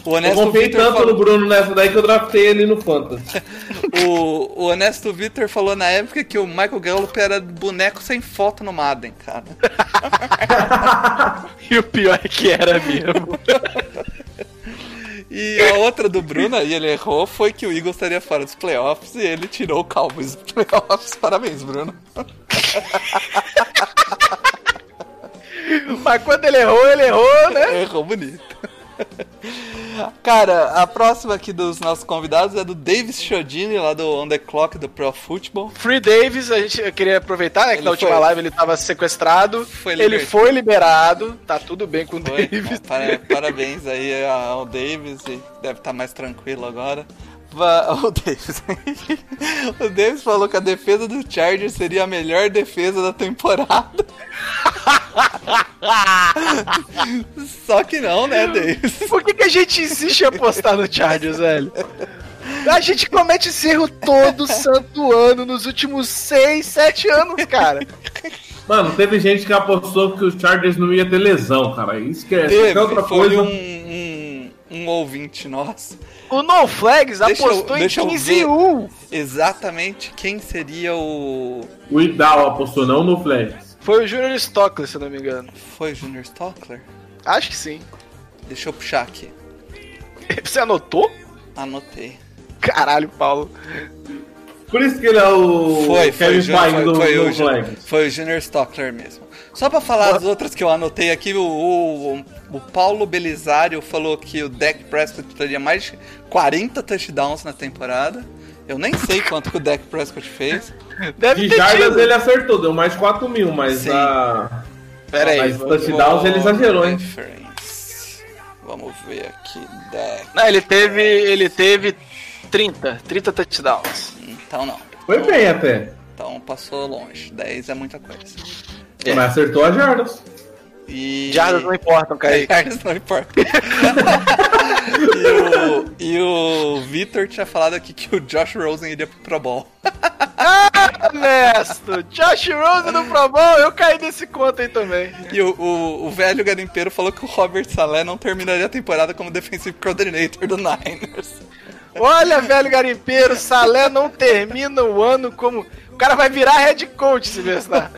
Eu Honesto confiei Victor tanto falou, no Bruno nessa daí que eu draftei ele no Fantasy. o, o Honesto Victor falou na época que o Michael Gallup era boneco sem foto no Madden, cara. E o pior é que era mesmo. E a outra do Bruno, aí ele errou, foi que o Eagles estaria fora dos playoffs e ele tirou o Cowboys dos playoffs. Parabéns, Bruno. Mas quando ele errou, ele errou, né? Errou bonito. Cara, a próxima aqui dos nossos convidados é do Davis Chodini, lá do On The Clock do Pro Football. Free Davis, a gente eu queria aproveitar, né, que Ele na última foi- live ele tava sequestrado. Foi ele foi liberado, tá tudo bem com o Foi, Davis. para- parabéns aí ao Davis, deve estar mais tranquilo agora. O Davis. o Davis falou que a defesa do Chargers seria a melhor defesa da temporada. Só que não, né, Davis? Por que, que a gente insiste em apostar no Chargers, velho? A gente comete esse erro todo santo ano nos últimos 6, 7 anos, cara. Mano, teve gente que apostou que o Chargers não ia ter lesão, cara. Isso que é, Teve, é outra foi coisa. um, um, um ouvinte nosso. O No Flags Deixa eu- apostou eu em 15 ver. e 1. Exatamente quem seria o. O Idal apostou não no Flags. Foi o Junior Stockley, se eu não me engano. Foi o Junior Stockler? Acho que sim. Deixa eu puxar aqui. Você anotou? Anotei. Caralho, Paulo. Por isso que ele é o Foi, foi, Kevin Feige foi, do, foi do o Flags. foi o Junior Stockler mesmo. Só pra falar as outras que eu anotei aqui, o, o, o Paulo Belisário falou que o Dak Prescott teria mais de 40 touchdowns na temporada. Eu nem sei quanto que o Dak Prescott fez. Deve De ter jardas tido. ele acertou, deu mais 4 mil, mas Sim. a... Pera aí. Mas touchdowns ele exagerou, hein? Vamos ver aqui, Dak. Não, ele teve, ele teve 30, 30 touchdowns. Então não. Foi bem até. Então passou longe. 10 é muita coisa. É. Mas acertou as jardas. E... Jardas não importam, Kaique. Jardas não importa. e o, e Vitor tinha falado aqui que o Josh Rosen iria pro Pro Bowl. Honesto! Josh Rose no Pro Bowl, eu caí nesse conto aí também. E o, o, o velho garimpeiro falou que o Robert Saleh não terminaria a temporada como defensive coordinator do Niners. Olha, velho garimpeiro, Salé não termina o ano como. O cara vai virar head coach se vestar.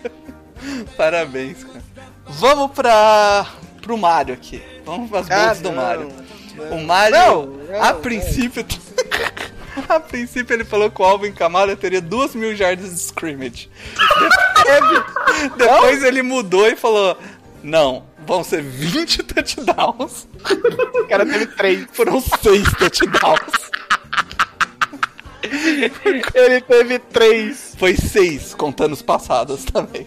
Parabéns, cara. Vamos pra, pro Mario aqui. Vamos pras Ah, bolsas do Mario. não. O Mario, Não, não, a princípio... a princípio ele falou que o Alvin Kamara teria duas mil jardas de scrimmage. Teve- Depois ele mudou e falou... Não, vão ser 20 touchdowns. O cara teve três. Foram seis touchdowns. Ele teve três. Foi seis, contando os passados também.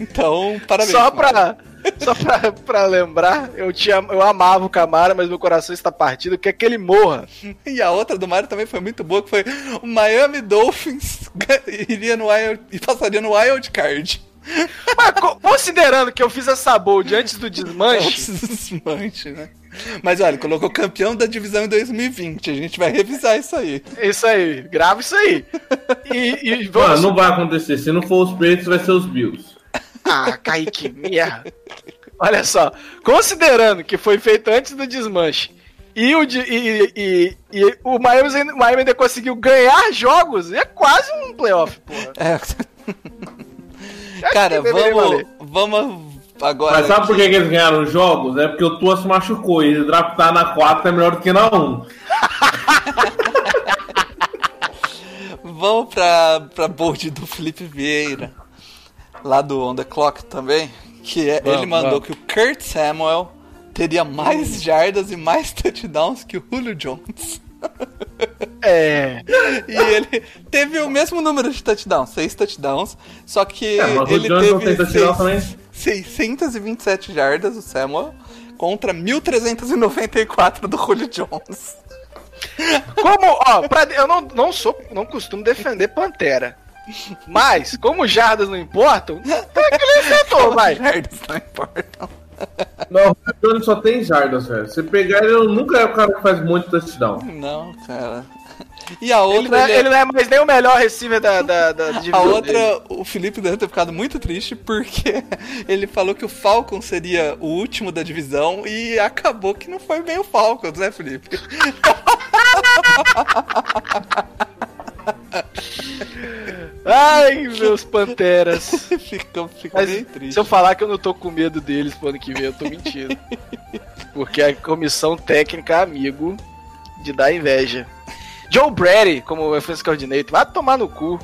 Então, parabéns. Só pra. Só pra, pra lembrar, eu, tinha, eu amava o Camara, mas meu coração está partido, quer que ele morra. E a outra do Mario também foi muito boa, que foi o Miami Dolphins iria no wild, e passaria no Wild Card. Mas co- considerando que eu fiz essa bold antes do desmanche, Desmanche, né? Mas olha, colocou campeão da divisão em 2020. A gente vai revisar isso aí. é isso aí, grava isso aí. E, e Mano, vamos. não vai acontecer. Se não for os Patriots, vai ser os Bills. Ah, Kaique, merda. Olha só, considerando que foi feito antes do desmanche e o, e, e- e o Miami, Miami ainda conseguiu ganhar jogos, é quase um playoff, porra. É. Cara, vamos, vamos agora. Mas sabe por aqui. que que eles ganharam os jogos? É porque o Tua se machucou. E draftar na 4 é melhor do que na 1. Vamos pra, pra board do Felipe Vieira, lá do On The Clock também, que é, Vamos, ele mandou vamos. que o Kurt Samuel teria mais jardas e mais touchdowns que o Julio Jones. É. E ele teve o mesmo número de touchdowns, seis touchdowns, só que É, mas o ele não tem teve touchdown seis- 627 jardas, o Samuel, contra 1394 do Julio Jones. Como, ó, pra, eu não, não sou, não costumo defender Pantera. Mas, como jardas não importam, é que ele acertou, vai. Jardas não importam. Não, o Jones só tem jardas, velho. Você pegar ele, nunca é o cara que faz muito touchdown. Não, cara. E a Ele não, outra, é, ele- ele não é mais nem o melhor receiver da, da, da a outra, dele. o Felipe deve ter ficado muito triste porque ele falou que o Falcon seria o último da divisão e acabou que não foi bem o Falcons, né, Felipe? Ai, meus Panteras. ficou ficou Mas bem triste. se eu falar que eu não tô com medo deles pro ano que vem, eu tô mentindo. Porque a comissão técnica é amigo de dar inveja. Joe Brady, como offensive coordinator, vai tomar no cu.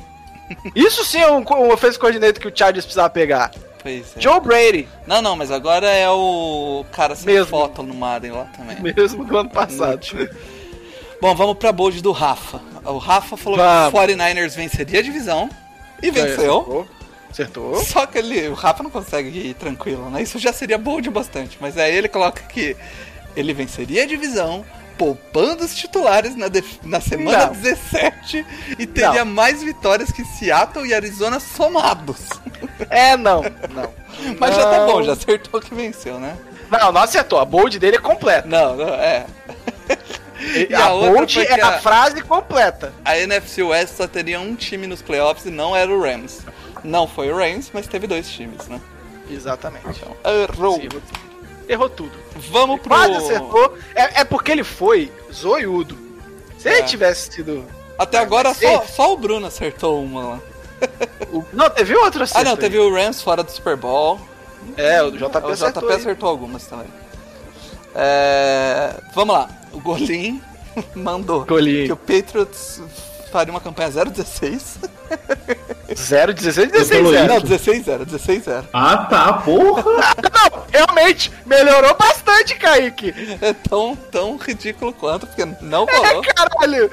Isso sim é um, um offensive coordinator que o Chargers precisava pegar. Pois é. Joe Brady, Não, não, mas agora é o cara sem Mesmo. foto no Madden lá também. mesmo do ano passado. Bom, vamos pra bold do Rafa. O Rafa falou Vamos. que o 49ers venceria a divisão e venceu. Acertou. Acertou. Só que ele, o Rafa não consegue ir tranquilo, né? Isso já seria bold bastante. Mas aí ele coloca que ele venceria a divisão, poupando os titulares na, def- na semana Não. 17 e teria Não. mais vitórias que Seattle e Arizona somados. É, não. Não. Mas já tá Não. bom, já acertou que venceu, né? Não, não acertou. A bold dele é completa. Não, não, é. E a, a outra bold é a... a- frase completa. A NFC West só teria um time nos playoffs e não era o Rams. Não foi o Rams, mas teve dois times, né? Exatamente. Então, errou. Errou, errou tudo. Vamos pro. Quase acertou. É, é porque ele foi zoiudo. Se ele É. tivesse sido. Até agora só, só o Bruno acertou uma lá. o- Não, teve outro Ah, acerto. não, aí. teve o Rams fora do Super Bowl. É, o JP o acertou. JP aí. acertou algumas também. É, Vamos lá. O Golim mandou Golim. que o Patriots faria uma campanha 0-16. 0, 16, Eu 16, tô 0. Não, 16-0, 16-0. Ah, tá, porra! Não, realmente, melhorou bastante, Kaique. É tão, tão ridículo quanto, porque não rolou. Caralho.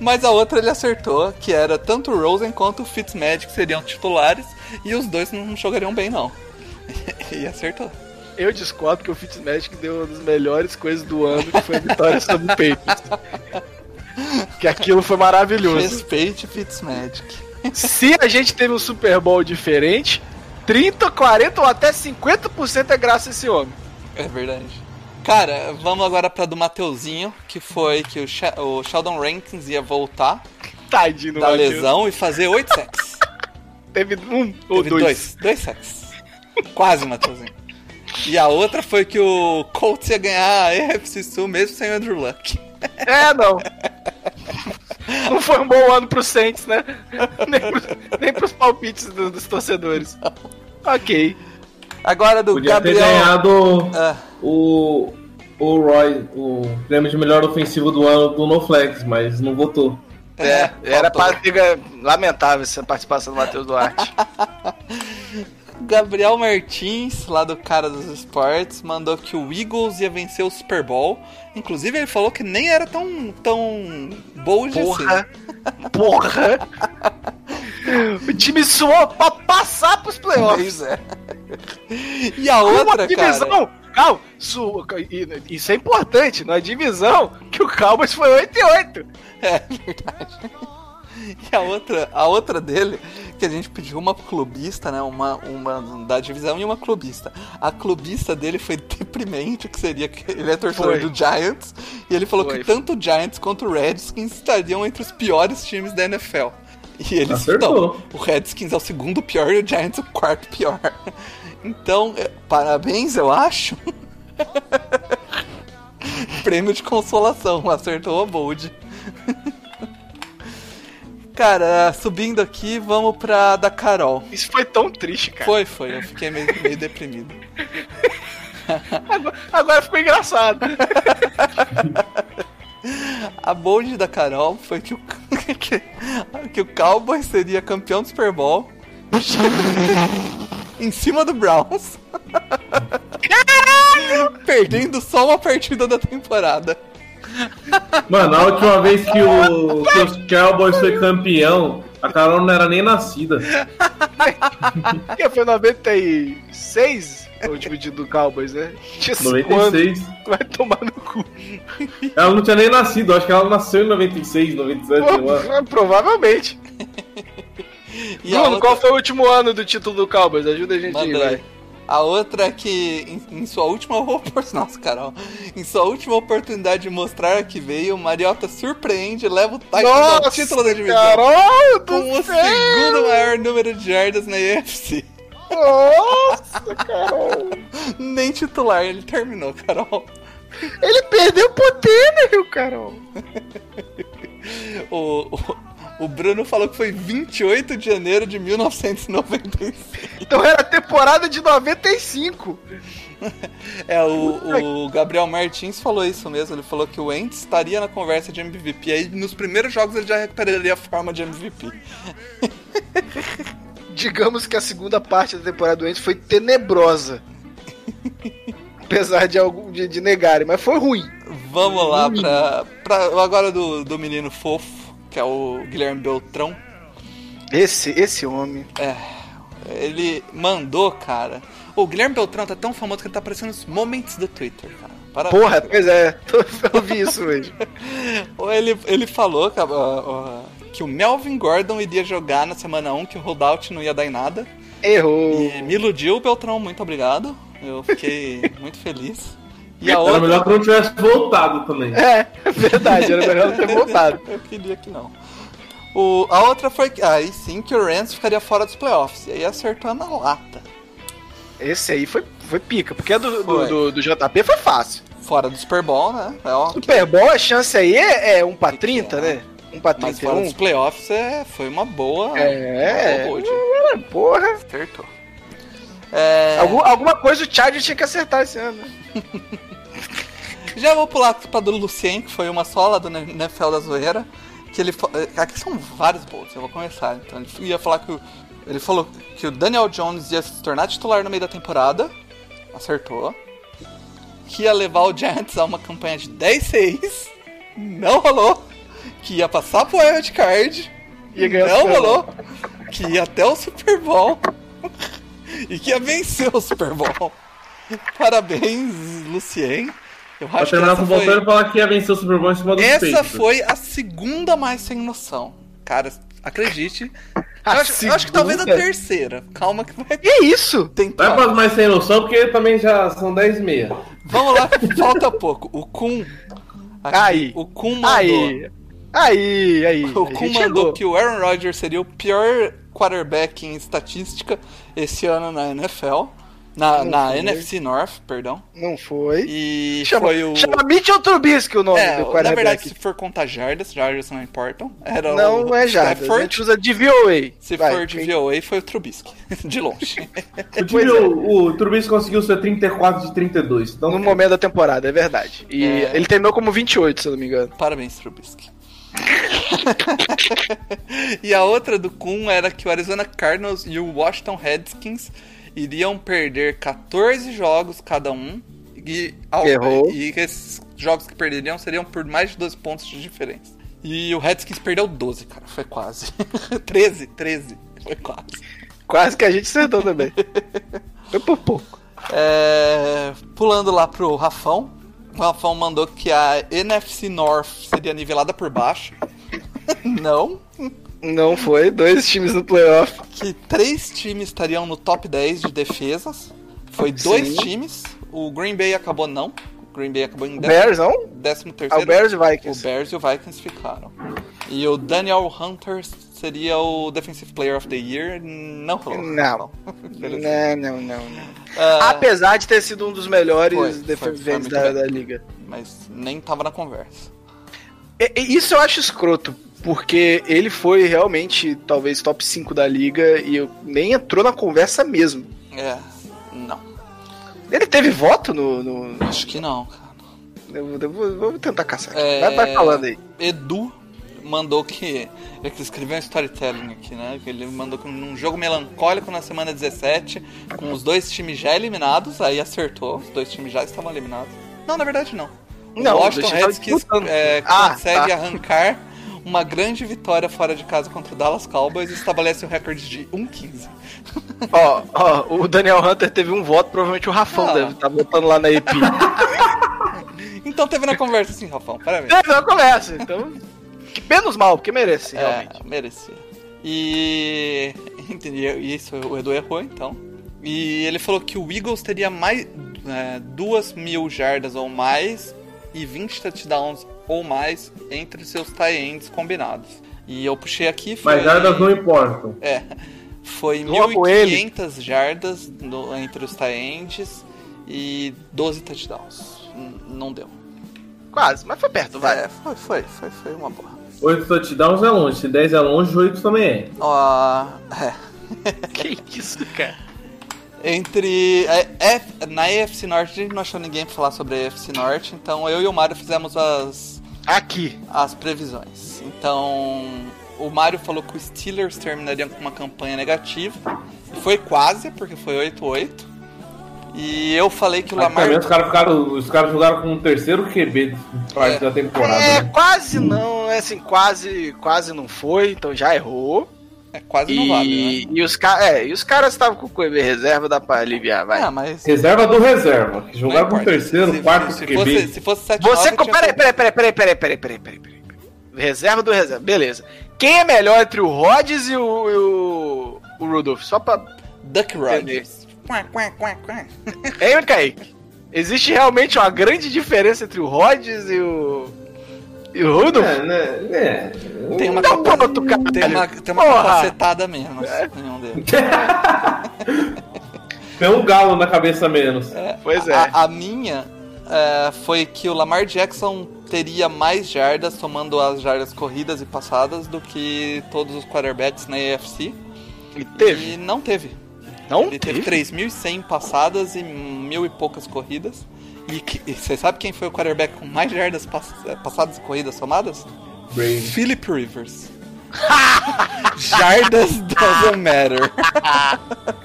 Mas a outra ele acertou, que era tanto o Rosen quanto o Fitzmagic seriam titulares e os dois não jogariam bem, não. E acertou. Eu discordo que o Fitzmagic deu uma das melhores coisas do ano, que foi a vitória sobre o Patriots. Que aquilo foi maravilhoso. Respeite Fitzmagic. Se a gente teve um Super Bowl diferente, 30, 40 ou até 50% é graças a esse homem. É verdade. Cara, vamos agora pra do Mateuzinho, que foi que o, Sha- o Sheldon Rankins ia voltar Tadinho da lesão e fazer 8 sacks. Teve um ou Teve dois. dois. Dois sacks. Quase, Mateuzinho. E a outra foi que o Colts ia ganhar a AFC Sul mesmo sem o Andrew Luck. É, não. Não foi um bom ano pro Saints, né? Nem, pros, nem pros palpites do- dos torcedores. Ok. Agora do Podia ter Gabriel. ganhado Ah, o, o Roy, o prêmio de melhor ofensivo do ano do NoFlex, mas não votou. É, era faltou. pra fica lamentável essa participação do Matheus Duarte. Gabriel Martins, lá do cara dos esportes, mandou que o Eagles ia vencer o Super Bowl. Inclusive, ele falou que nem era tão, tão bold Porra. assim. Porra. O time suou pra passar pros playoffs. Pois é. E a outra, Uma cara. divisão. Calma, su- e- isso é importante. Na divisão, que o Cowboys foi 8 e 8. É verdade. E a outra, a outra dele, que a gente pediu uma clubista, né? Uma, uma da divisão e uma clubista. A clubista dele foi deprimente, que seria que ele é torcedor Foi. do Giants. E ele falou Foi. que tanto o Giants quanto o Redskins estariam entre os piores times da NFL. E eles Acertou. estão. O Redskins é o segundo pior e o Giants o quarto pior. Então, é, parabéns, eu acho. Prêmio de consolação, acertou a Bold. Cara, subindo aqui, vamos pra da Carol. Isso foi tão triste, cara. Foi, foi, eu fiquei meio, meio deprimido. Agora, agora ficou engraçado. A bold da Carol foi que o, que, que o Cowboys seria campeão do Super Bowl. em cima do Browns. Perdendo só uma partida da temporada. Mano, a última vez que, o, que os Cowboys foi campeão, a Carol não era nem nascida. Que foi 96 o último dia do Cowboys, né? Tinha cinco anos. 96. Vai tomar no cu. Ela não tinha nem nascido, acho que ela nasceu em 96, 97, sei lá. Provavelmente. E Bruno, outra- qual foi o último ano do título do Cowboys? Ajuda a gente aí, Manda aí. vai. A outra é que, em, em sua última oportunidade. Nossa, Carol. Em sua última oportunidade de mostrar que veio, o Mariota surpreende e leva o ao título da divisão. Caralho com o céu! segundo maior número de jardas na EFC. Nossa, Carol! Nem titular ele terminou, Carol. Ele perdeu pro Tannehill, Carol! O, o, o Bruno falou que foi 28 de janeiro de 1996. Então era a temporada de 95. É, o, o Gabriel Martins falou isso mesmo. Ele falou que o Wentz estaria na conversa de MVP. Aí nos primeiros jogos ele já recuperaria a forma de MVP. digamos que a segunda parte da temporada doente foi tenebrosa. Apesar de, algum, de, de negarem, mas foi ruim. Vamos lá pra, pra agora do, do menino fofo, que é o Guilherme Beltrão. Esse, esse homem. É, ele mandou, cara. O Guilherme Beltrão tá tão famoso que ele tá aparecendo nos momentos do Twitter, cara. Parabéns. Porra, pois é, eu vi isso hoje. Ele, ele falou que, que o Melvin Gordon iria jogar na semana 1, que o holdout não ia dar em nada. Errou. E me iludiu, Beltrão, muito obrigado. Eu fiquei muito feliz. E a Era outra. melhor que não tivesse voltado também. É, é verdade, era melhor não ter voltado. Eu queria que não. O, a outra foi que. Aí sim que o Rams ficaria fora dos playoffs. E aí acertou na lata. Esse aí foi, foi pica, porque a do, do, do, do JP foi fácil. Fora do Super Bowl, né? É, ó, Super Bowl, a chance aí é, é 1 pra 30, né? 1 pra mas fora dos 31. playoffs é, foi uma boa. É, uma boa bold. porra. Acertou. É, Algum- alguma coisa o Chargers tinha que acertar esse ano. Já vou pular pra do Lucien, que foi uma só lá do NFL da zoeira. Que ele. eh, Aqui são vários bolsos, eu vou começar. Então ele ia falar que o. Ele falou que o Daniel Jones ia se tornar titular no meio da temporada. Acertou. Que ia levar o Giants a uma campanha de 10-6. Não rolou. Que ia passar pro Wild Card. Não rolou. Que ia até o Super Bowl. e que ia vencer o Super Bowl. Parabéns, Lucien. Eu acho que terminar essa com o foi... Voltaire e falar que ia vencer o Super Bowl em cima do Essa Patriots. foi a segunda mais sem noção. Cara, acredite. Eu acho, eu acho que talvez a terceira. Calma que vai Que isso? Vai tentar. para mais sem noção, porque também já são 10 e meia. Vamos lá, falta pouco. O Kun. aqui, Aí. O Kun mandou. Aí. Aí, aí. O Kun chegou. mandou que o Aaron Rodgers seria o pior quarterback em estatística esse ano na NFL. Na, na. NFC North, perdão. Não foi. E Chama, foi o. chama Mitchell Trubisky o nome É, do na quarterback. verdade, se for contar jardas, jardas não importam. Era não o é jardas, a gente usa de VOA. Se Vai, for de quem- VOA, foi o Trubisky. De longe. É. o, o Trubisky conseguiu ser 34 de 32. Então, No momento da temporada, é verdade. E É. ele terminou como 28, se eu não me engano. Parabéns, Trubisky. e a outra do Kun era que o Arizona Cardinals e o Washington Redskins iriam perder 14 jogos cada um. E, ao- Errou. e esses jogos que perderiam seriam por mais de 12 pontos de diferença. E o Redskins perdeu 12, cara. Foi quase. 13, 13. Foi quase. Quase que a gente acertou também. Foi por pouco. É, pulando lá pro Rafão. O Rafão mandou que a NFC North seria nivelada por baixo. Não. Não foi, dois times no playoff. Que três times estariam no top 10 de defesas. Foi dois Sim. times. O Green Bay acabou não. O Green Bay acabou em O Bears, não? 13 Ah, terceiro. o Bears e O Vikings. Bears e o Vikings ficaram. E o Daniel Hunter seria o Defensive Player of the Year. Não rolou. Não. Não, não, não, não. Ah, Apesar de ter sido um dos melhores defensores da, da liga. Mas nem tava na conversa. E- e Isso eu acho escroto, porque ele foi realmente, talvez, top 5 da liga e eu- nem entrou na conversa mesmo. É, não. Ele teve voto no. no- Acho que não, cara. eu, eu vou, vou tentar caçar aqui. É, Vai, vai falando aí. Edu mandou que. Ele que escreveu um storytelling aqui, né? Que ele mandou que num jogo melancólico na semana 17, com os dois times já eliminados, aí acertou, os dois times já estavam eliminados. Não, na verdade não. O Não, Washington eu Redskins é, Ah, consegue tá. arrancar uma grande vitória fora de casa contra o Dallas Cowboys e estabelece um recorde de 1-15. Ó, ó, o Daniel Hunter teve um voto, provavelmente o Rafão Ah. deve estar votando lá na EP. Então teve na conversa sim, Rafão, parabéns. Teve uma conversa, então. Que menos mal, porque merece, realmente. É, merecia. E. Entendi, e isso o Edu errou então. E ele falou que o Eagles teria mais. É, duas mil jardas ou mais e 20 touchdowns ou mais entre seus tie ends combinados. E eu puxei aqui. Foi, Mas jardas não importam. É. Foi Logo 1.500 jardas no- entre os tie ends e 12 touchdowns. N- Não deu. Quase, mas foi perto, vai. É, foi, foi, foi, foi uma boa. 8 touchdowns é longe. Se 10 é longe, 8 também é. Ó, é. Que isso, cara? Entre. é, F- na EFC Norte, a gente não achou ninguém pra falar sobre a EFC Norte, então eu e o Mário fizemos as, Aqui. as previsões. Então. o Mário falou que o Steelers terminaria com uma campanha negativa. E foi quase, porque foi 8-8. E eu falei que o Mas Lamar. também os caras ficaram. Os caras jogaram com o terceiro QB de parte É. da temporada, É, né? quase não, é assim, quase, quase não foi, então já errou. É quase E, não vale, né? e os, ca- é, e os caras estavam com o QB reserva, dá pra aliviar, vai. Ah, mas. Reserva do reserva. Jogaram com o terceiro, se, quarto se QB. fosse, se fosse 7 Você. Peraí, peraí, peraí, peraí, peraí, peraí, peraí, peraí, peraí. Reserva do reserva, beleza. Quem é melhor entre o Rodgers e o, e o, o Rudolph? Só pra. Duck Rodgers. Hein, Kaique? Existe realmente uma grande diferença entre o Rodgers e o. O Rudolph? É, né? É. Tem uma, Então capa- pronto, cara. tem uma, tem uma capacetada menos. Nenhum deles. Tem um galo na cabeça menos. Pois é. A, a minha é, foi que o Lamar Jackson teria mais jardas, tomando as jardas corridas e passadas, do que todos os quarterbacks na AFC. E teve. E não teve. Não Ele teve teve? 3.100 passadas e mil e poucas corridas. E, que- e você sabe quem foi o quarterback com mais jardas pass- eh, passadas e corridas somadas? Brady. Philip Rivers. jardas doesn't matter.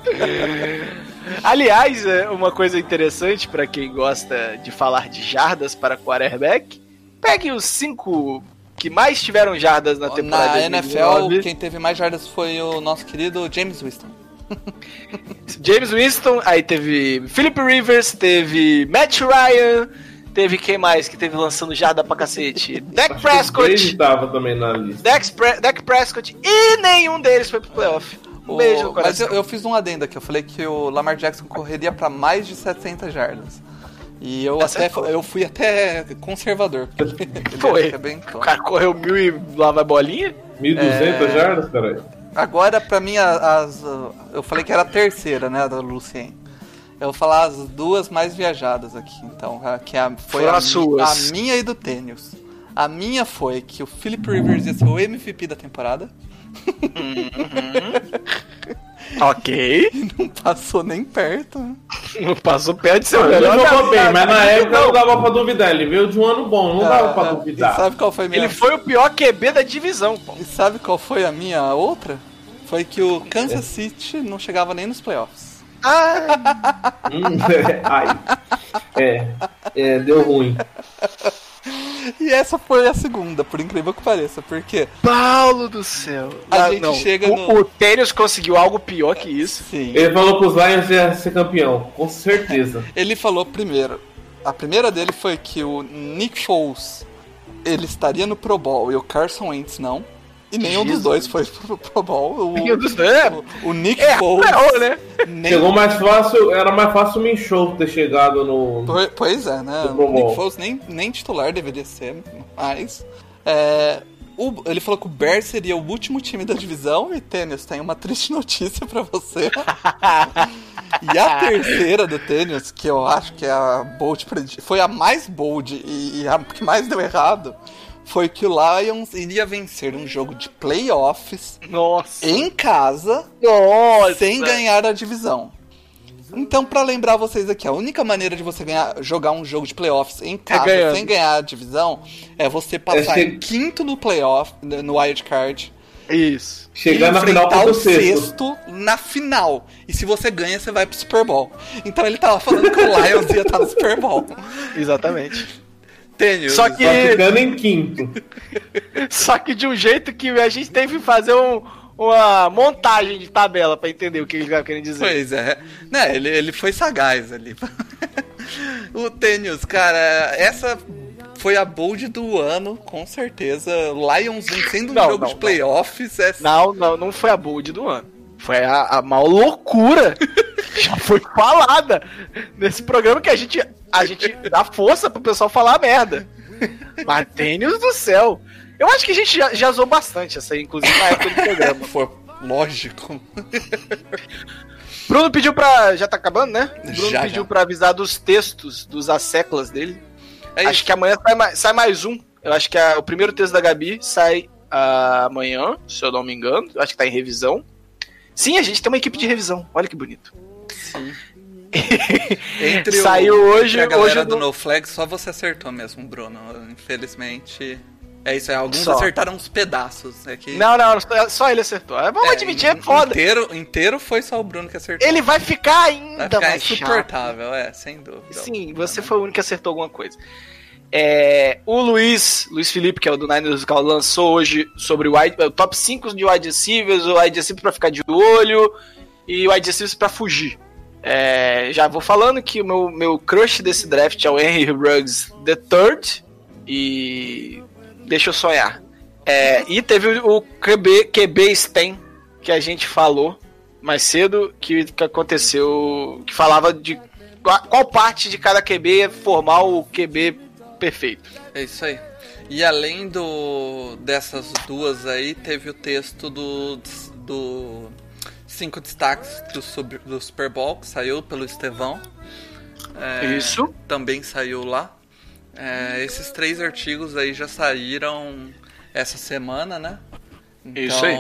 Aliás, é uma coisa interessante pra quem gosta de falar de jardas para quarterback, pegue os cinco que mais tiveram jardas na temporada Na 2019. NFL, quem teve mais jardas foi o nosso querido James Winston. James Winston, aí teve Philip Rivers, teve Matt Ryan, teve quem mais que teve lançando jarda pra cacete? Dak Prescott, tava também na lista. Dak, Pre Dak Prescott e nenhum deles foi pro playoff. Um O- beijo no Mas coração. eu, eu fiz um adendo aqui, eu falei que o Lamar Jackson correria pra mais de 700 jardas. E eu, até, Acertou. eu fui até conservador. Foi. é bem O cara correu mil e lá vai bolinha? 1.200 É. jardas, caralho. Agora, pra mim, as, eu falei que era a terceira, né, da Lucien. Eu vou falar as duas mais viajadas aqui, então, que a, foi a, a minha e do Tênis. A minha foi que o Philip Rivers ia ser o MVP da temporada, Ok. não passou nem perto. né? Não passou perto de ser o Não, ele melhor. jogou bem, mas na época não. dava pra duvidar. Ele veio de um ano bom, não dava pra Ah, duvidar. E sabe qual foi minha Ele foi o pior QB da divisão, pô. E sabe qual foi a minha outra? Foi que o Kansas City não chegava nem nos playoffs. Ah, Hum, Ai. É, é, deu ruim. E essa foi a segunda, por incrível que pareça, porque Paulo do céu. A Ah, gente não. chega o, no- o Tênis conseguiu algo pior que isso. sim, Ele falou que os Lions iam ser campeão, com certeza. ele falou primeiro. A primeira dele foi que o Nick Foles ele estaria no Pro Bowl e o Carson Wentz não. E nenhum dos dois foi pro Pro Bowl. O, Nenhum dos dois, é. o, o Nick É, Foles. errou, né? Chegou mais fácil, era mais fácil o Minshow ter chegado no. Po- Pois é, né? O Nick. Foles nem, nem titular deveria ser, mas. é, o- ele falou que o Bears seria o último time da divisão e Tênis tem uma triste notícia pra você. e a terceira do Tênis, que eu acho que é a bold foi a mais bold e, e a que mais deu errado, foi que o Lions iria vencer um jogo de playoffs Nossa. em casa Nossa. sem ganhar a divisão. Então, pra lembrar vocês aqui, a única maneira de você ganhar, jogar um jogo de playoffs em casa ganhando. sem ganhar a divisão é você passar É em quinto no playoff, no wild card, Isso. Chegar e na final o o sexto. sexto na final. E se você ganha, você vai pro Super Bowl. Então ele tava falando que o Lions ia estar no Super Bowl. Exatamente. Tênis. Só que- Tá ficando em quinto. Só que de um jeito que a gente teve que fazer um- uma montagem de tabela pra entender o que ele tava querendo dizer. Pois é. Né, ele, ele foi sagaz ali. o Tênis, cara, essa foi a bold do ano, com certeza. Lions vencendo um Não, jogo não, de não. playoffs. É... Não, não, não foi a bold do ano. Foi a, a maior loucura. Já foi falada nesse programa que a gente, a gente dá força pro pessoal falar merda. Mas Deus do céu. Eu acho que a gente já, já zoou bastante essa aí, inclusive na época do programa. Foi lógico. Bruno pediu pra. Já tá acabando, né? Bruno Já, pediu já. pra avisar dos textos, dos asseclas dele. É acho isso. que amanhã sai mais, sai mais um. Eu acho que a- o primeiro texto da Gabi sai ah, amanhã, se eu não me engano. Eu acho que tá em revisão. Sim, a gente tem uma equipe de revisão. Olha que bonito. Entre Saiu hoje- entre a galera hoje do no- Flag, só você acertou mesmo, Bruno. Infelizmente. É isso aí, alguns Só. acertaram uns pedaços. É que, Não, não, só- ele acertou. É, Vamos é, admitir, é foda. Inteiro, inteiro foi só o Bruno que acertou. Ele vai ficar Vai ainda ficar mais chato. insuportável, é, sem dúvida. Sim, você foi o único que acertou alguma coisa. É, o Luiz, Luiz Felipe, que é o do Nine Musical, lançou hoje sobre o, wide, o top 5 de wide receivers, o wide receiver pra ficar de olho e o wide receivers pra fugir. É, já vou falando que o meu, meu crush desse draft é o Henry Ruggs the Third e deixa eu sonhar. É, e teve o QB, QB Stem que a gente falou mais cedo que, que aconteceu, que falava de qual, parte de cada QB ia formar o QB perfeito. É isso aí. E além do dessas duas aí, teve o texto do, do cinco destaques do, sub- do Super Bowl, que saiu pelo Estevão. É, Isso. Também saiu lá. É, esses três artigos aí já saíram essa semana, né? Então, Isso aí.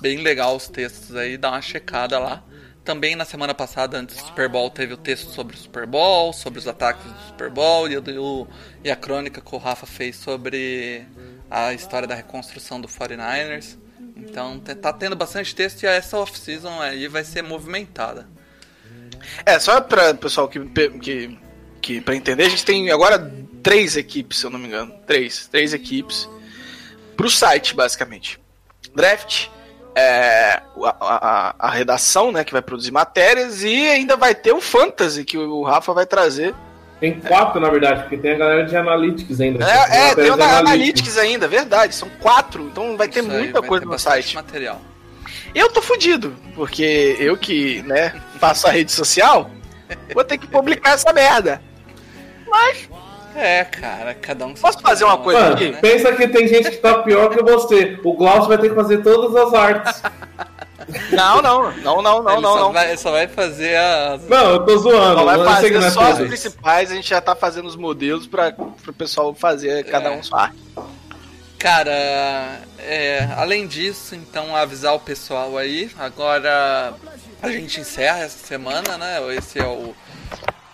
bem legal os textos aí, dá uma checada lá. Também na semana passada, antes do Super Bowl, teve o texto sobre o Super Bowl, sobre os ataques do Super Bowl e, o, e a crônica que o Rafa fez sobre a história da reconstrução do 49ers. Então tá tendo bastante texto e essa off-season aí vai ser movimentada. É, só pra pessoal que, que, que pra entender, a gente tem agora três equipes, se eu não me engano. Três. Três equipes pro site, basicamente. Draft, é, a, a- a redação, né, que vai produzir matérias, e ainda vai ter o Fantasy, que o Rafa vai trazer. Tem quatro, na verdade, porque tem a galera de Analytics ainda. É, é tem o da Analytics ainda, verdade. São quatro, então vai ter Isso aí, muita vai coisa ter no site. material. Eu tô fudido, porque eu que, né, faço a rede social, vou ter que publicar essa merda. Mas É, cara, cada um... Posso fazer uma coisa Mano, aqui? né? pensa que tem gente que tá pior que você. O Glaucio vai ter que fazer todas as artes. Não, não, não, não, não, Ele não, só, não. Vai, só vai fazer as... Não, eu tô zoando. Só vai eu não fazer só as principais, a gente já tá fazendo os modelos para o pessoal fazer cada É. um sua arte. Cara, é, além disso, então avisar o pessoal aí. Agora a gente encerra essa semana, né? Esse é o,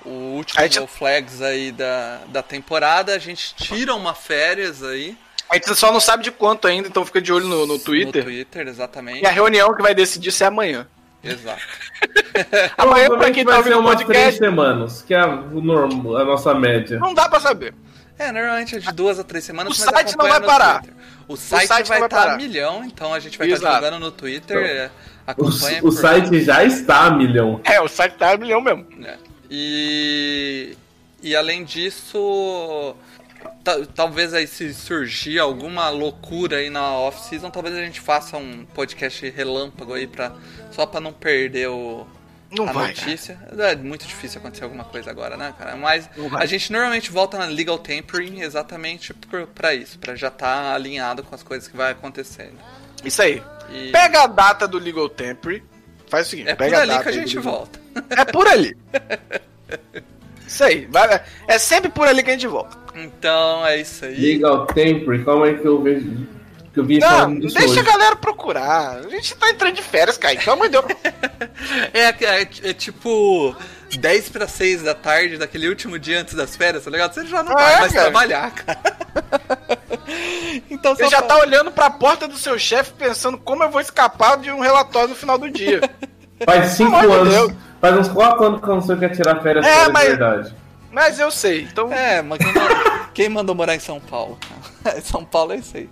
o último gente- Flags aí da, da temporada. A gente tira uma férias aí A gente só não sabe de quanto ainda, então fica de olho no, no no Twitter. Twitter, exatamente. E a reunião que vai decidir se é amanhã. Exato. Amanhã, pra quem vai tá ser ouvindo o podcast, semanas, que é o normal, a nossa média. não dá pra saber. É, normalmente é de duas a três semanas. O mas site não vai parar. Twitter. O site, site vai estar a parar. milhão, então a gente vai estar Exato. divulgando no Twitter. Então, é, O, acompanha o por site já está a milhão. É, o site tá a milhão mesmo. né? E, e além disso, talvez aí se surgir alguma loucura aí na off-season, talvez a gente faça um podcast relâmpago aí pra, só pra não perder o, Não a vai, notícia. É muito difícil acontecer alguma coisa agora, né, cara? Mas a gente normalmente volta na legal tampering exatamente por, pra isso, pra já estar alinhado com as coisas que vai acontecendo. Isso aí. E Pega a data do Legal Temporary. Faz o seguinte, é por pega a ali data que a gente volta. É por ali. Isso aí. Vai, é sempre por ali que a gente volta. Então é isso aí. Legal Temporary, calma aí que eu vejo. Que eu vi Não, deixa a hoje. galera procurar. A gente tá entrando de férias, Kaique. Pelo amor de Deus. É, é, é tipo 10 para 6 da tarde daquele último dia antes das férias, tá ligado? Você já não É, vai mais cara. trabalhar, cara. então Você já fa- tá olhando pra porta do seu chefe pensando como eu vou escapar de um relatório no final do dia. Faz cinco Pelo amor de anos. Deus. Faz uns quatro anos que eu não sei o que é tirar férias É, mas- de verdade. Mas eu sei, então. É, mas quem, mandou- quem mandou morar em São Paulo? São Paulo é isso aí.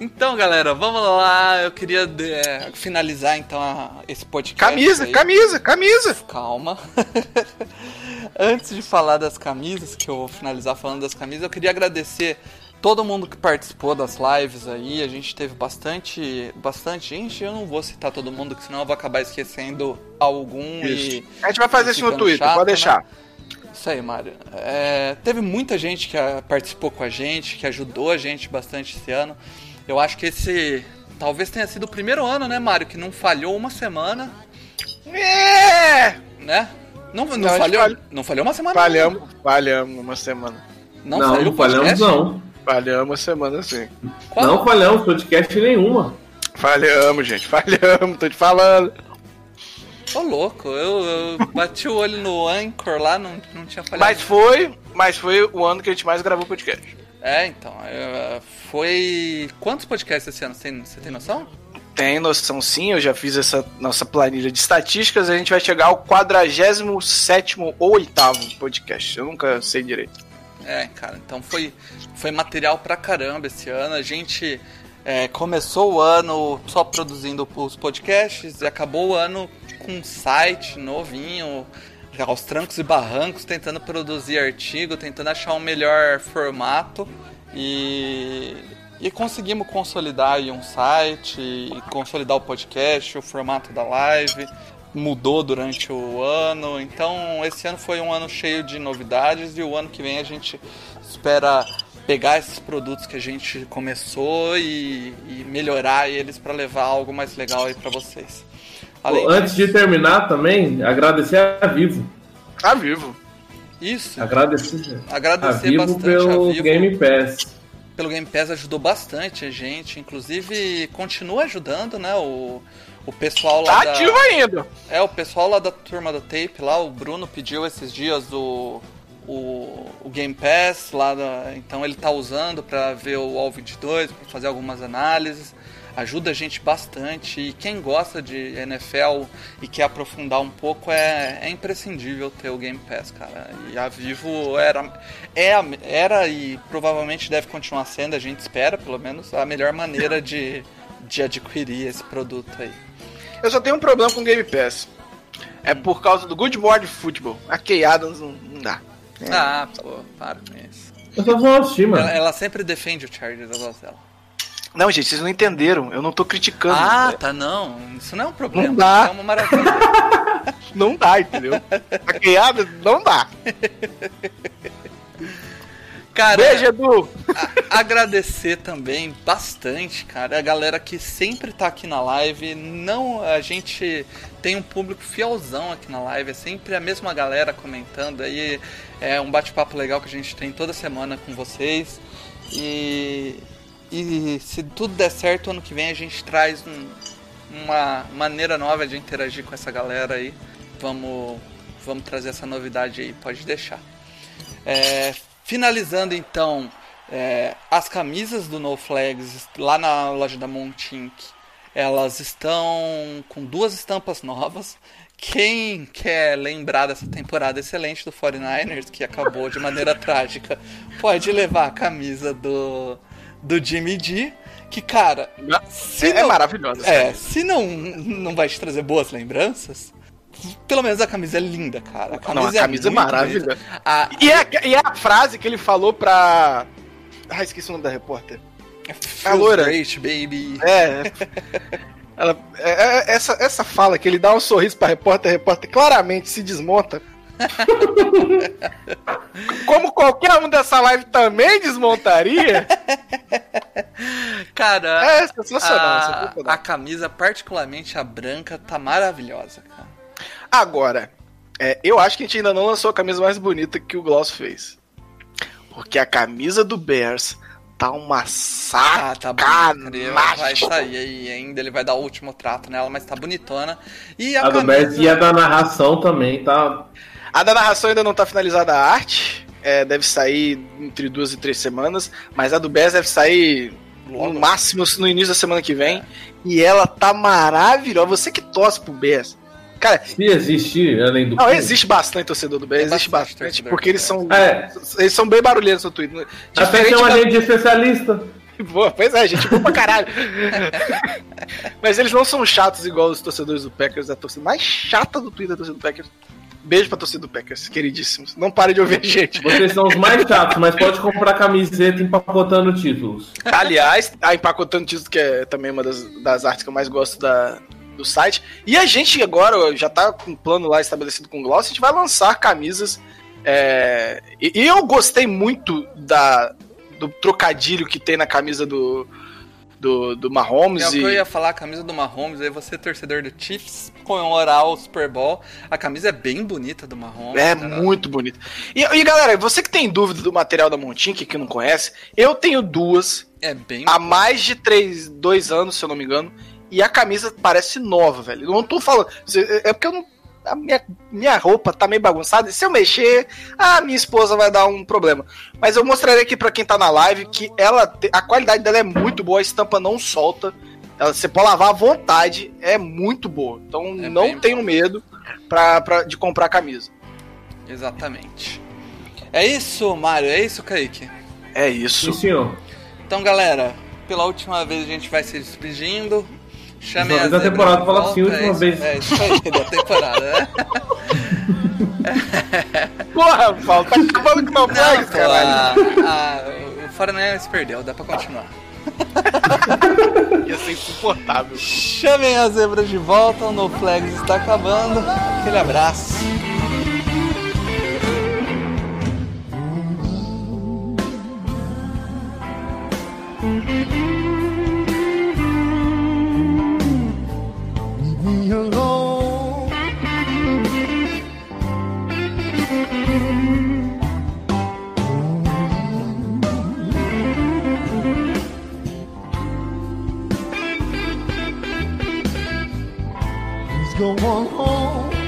Então, galera, vamos lá. Eu queria é, finalizar então a- esse podcast. Camisa, aí. camisa, camisa. Calma. Antes de falar das camisas, que eu vou finalizar falando das camisas, eu queria agradecer todo mundo que participou das lives aí. A gente teve bastante, bastante gente. Eu não vou citar todo mundo, que senão eu vou acabar esquecendo algum e A gente vai fazer isso no Twitter, chato, pode né? deixar. isso aí, Mário. É, teve muita gente que ah, participou com a gente, que ajudou a gente bastante esse ano. Eu acho que esse talvez tenha sido o primeiro ano, né, Mário, que não falhou uma semana, É! né? Não, não, Não, falhou, falha- não falhou uma semana. Falhamos, falhamos uma semana. Não, Não, não o falhamos podcast? não. Falhamos semana sim. Qual? Não falhamos podcast nenhuma. Falhamos, gente, falhamos, tô te falando. Ô, louco, eu, eu bati o olho no Anchor lá, não, não tinha falhado. Mas foi, mas foi o ano que a gente mais gravou podcast. É, então. é, foi. Quantos podcasts esse ano? Você tem, você tem noção? Tem noção sim, eu já fiz essa nossa planilha de estatísticas, a gente vai chegar ao 47 ou 8 podcast. Eu nunca sei direito. É, cara, então foi, foi material pra caramba esse ano. A gente é, começou o ano só produzindo os podcasts e acabou o ano com um site novinho, aos trancos e barrancos, tentando produzir artigo, tentando achar um melhor formato e, e conseguimos consolidar um site, consolidar o podcast, o formato da live. Mudou durante o ano, então esse ano foi um ano cheio de novidades e o ano que vem a gente espera pegar esses produtos que a gente começou e, e melhorar eles para levar algo mais legal aí para vocês. Além Antes de terminar também, agradecer a Vivo. Tá vivo. Isso, Agradecer, a agradecer Vivo bastante pelo a Vivo. Game Pass. pelo Game Pass ajudou bastante a gente, inclusive continua ajudando, né? O, o pessoal lá Tá da, ativo ainda. É, o pessoal lá da turma do tape lá, o Bruno pediu esses dias o, o, o Game Pass lá, da- então ele tá usando pra ver o All 22, pra fazer algumas análises. Ajuda a gente bastante e quem gosta de NFL e quer aprofundar um pouco é, é imprescindível ter o Game Pass, cara. E a Vivo era, é era e provavelmente deve continuar sendo, a gente espera pelo menos, a melhor maneira de, de adquirir esse produto aí. Eu só tenho um problema com o Game Pass. É por causa do Good Morning Football. A Key Adams não, não dá. Ah, pô, para com isso. Eu só vou assistir, mano. Ela, ela sempre defende o Chargers, eu gosto dela. Não, gente, vocês não entenderam. Eu não tô criticando. Ah, tá, não. Isso não é um problema. Não dá. Isso é uma maravilha. Não dá, entendeu? A Key Adams não dá. Cara, Beijo, Edu. a- agradecer também bastante, cara, a galera que sempre tá aqui na live. Não, a gente tem um público fielzão aqui na live, é sempre a mesma galera comentando aí. É um bate-papo legal que a gente tem toda semana com vocês. E, e se tudo der certo, ano que vem a gente traz um- uma maneira nova de interagir com essa galera aí. Vamos, vamos trazer essa novidade aí, pode deixar. É, finalizando então, é, as camisas do No Flags lá na loja da Montink, elas estão com duas estampas novas. Quem quer lembrar dessa temporada excelente do 49ers, que acabou de maneira trágica, pode levar a camisa do, do Jimmy D. Que, cara, se É, é não- maravilhosa. é, se não, não vai te trazer boas lembranças, pelo menos a camisa é linda, cara. A camisa, Não, a camisa é muito maravilhosa. A, E é, e é a frase que ele falou pra. Ah, esqueci o nome da repórter. Feels loira. great, baby. É. Ela, é- é- essa, essa fala que ele dá um sorriso pra repórter, a repórter claramente se desmonta. Como qualquer um dessa live também desmontaria, Cara, é sensacional. a, sensacional. a camisa, particularmente a branca, tá maravilhosa, cara. Agora, é, eu acho que a gente ainda não lançou a camisa mais bonita que o Gloss fez. Porque a camisa do Bears tá uma Ah, tá bonita. Vai sacanagem. sair aí ainda, ele vai dar o último trato nela, mas tá bonitona. E a, A do camisa... Bears e a da narração também, tá? A da narração ainda não tá finalizada a arte. é, deve sair entre duas e três semanas. Mas a do Bears deve sair Logo. no máximo no início da semana que vem. E ela tá maravilhosa. Você que torce pro Bears. Cara, Se existe, além do. não, clube. existe bastante torcedor do Bears. Tem Existe bastante bastante. Porque eles são, É. eles são bem barulhentos no Twitter. Até Diferente tem uma da- especialista. Boa, pois é, gente boa pra caralho. Mas eles não são chatos igual os torcedores do Packers, a torcida mais chata do Twitter da torcida do Packers. Beijo pra torcida do Packers, queridíssimos. Não pare de ouvir a gente. Vocês são os mais chatos, mas pode comprar camiseta empacotando títulos. Aliás, a Empacotando Título, que é também uma das, das artes que eu mais gosto da, do site. E a gente agora já tá com um plano lá estabelecido com o Gloss, a gente vai lançar camisas. é, e, eu gostei muito da, do trocadilho que tem na camisa do, do, do Mahomes. É o que eu ia falar, a camisa do Mahomes, aí você torcedor do Chiefs, comemorar o Super Bowl. A camisa é bem bonita do Mahomes. É cara. muito bonito. E, e, galera, você que tem dúvida do material da Montink, que não conhece, eu tenho duas, É bem há mais de três, dois anos, se eu não me engano, e a camisa parece nova, velho. Eu não tô falando. É porque eu não. a minha, minha roupa tá meio bagunçada, e se eu mexer, a minha esposa vai dar um problema. Mas eu mostrarei aqui pra quem tá na live que ela a qualidade dela é muito boa, a estampa não solta. Ela, você pode lavar à vontade, é muito boa. Então É não tenho medo pra, pra- de comprar a camisa. Exatamente. É isso, Mário? É isso, Kaique? É isso. Sim, senhor. Então, galera, pela última vez a gente vai se despedindo. Chamem Última a da zebra temporada, de fala volta, assim, última é isso- vez. É isso aí, da temporada, né? Porra, Paulo, tá acabando com o meu Não, flag, caralho. a, a, o Foreigners perdeu, dá pra continuar. Ia ser insuportável. Chamem as zebras de volta, o No Flags está acabando. Aquele abraço. Me alone. Please go on home.